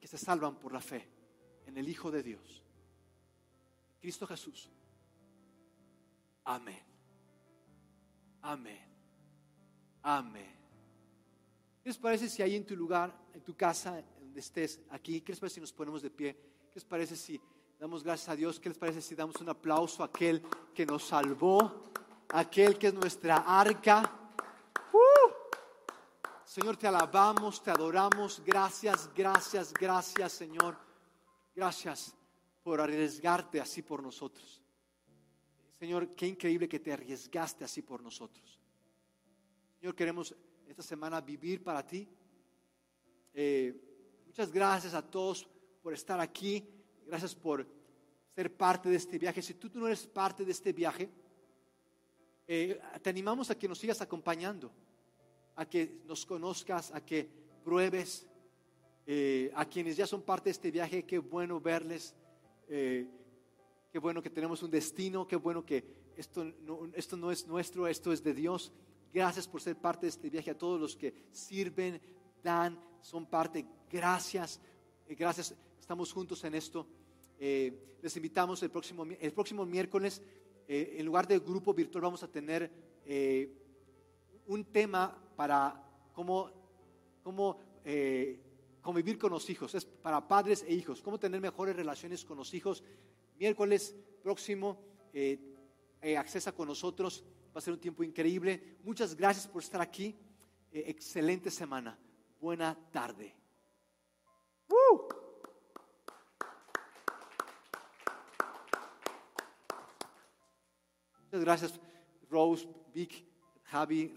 que se salvan por la fe en el Hijo de Dios, Cristo Jesús. Amén. Amén. Amén. ¿Qué les parece si ahí en tu lugar, en tu casa, donde estés aquí, qué les parece si nos ponemos de pie? ¿Qué les parece si damos gracias a Dios? ¿Qué les parece si damos un aplauso a aquel que nos salvó, aquel que es nuestra arca? Señor, te alabamos, te adoramos. Gracias, gracias, gracias, Señor. Gracias por arriesgarte así por nosotros. Señor, qué increíble que te arriesgaste así por nosotros. Señor, queremos esta semana vivir para ti. Eh, muchas gracias a todos por estar aquí. Gracias por ser parte de este viaje. Si tú, no eres parte de este viaje, eh, te animamos a que nos sigas acompañando a que nos conozcas, a que pruebes. Eh, a quienes ya son parte de este viaje, qué bueno verles, eh, qué bueno que tenemos un destino, qué bueno que esto no, esto no es nuestro, esto es de Dios. Gracias por ser parte de este viaje, a todos los que sirven, dan, son parte. Gracias, eh, gracias, estamos juntos en esto. les invitamos el próximo, el próximo miércoles, en lugar del grupo virtual, vamos a tener un tema para cómo, cómo eh, convivir con los hijos, es para padres e hijos, cómo tener mejores relaciones con los hijos. Miércoles próximo, eh, eh, accesa con nosotros, va a ser un tiempo increíble. Muchas gracias por estar aquí. excelente semana. Buena tarde. Muchas gracias, Rose, Vic, Javi,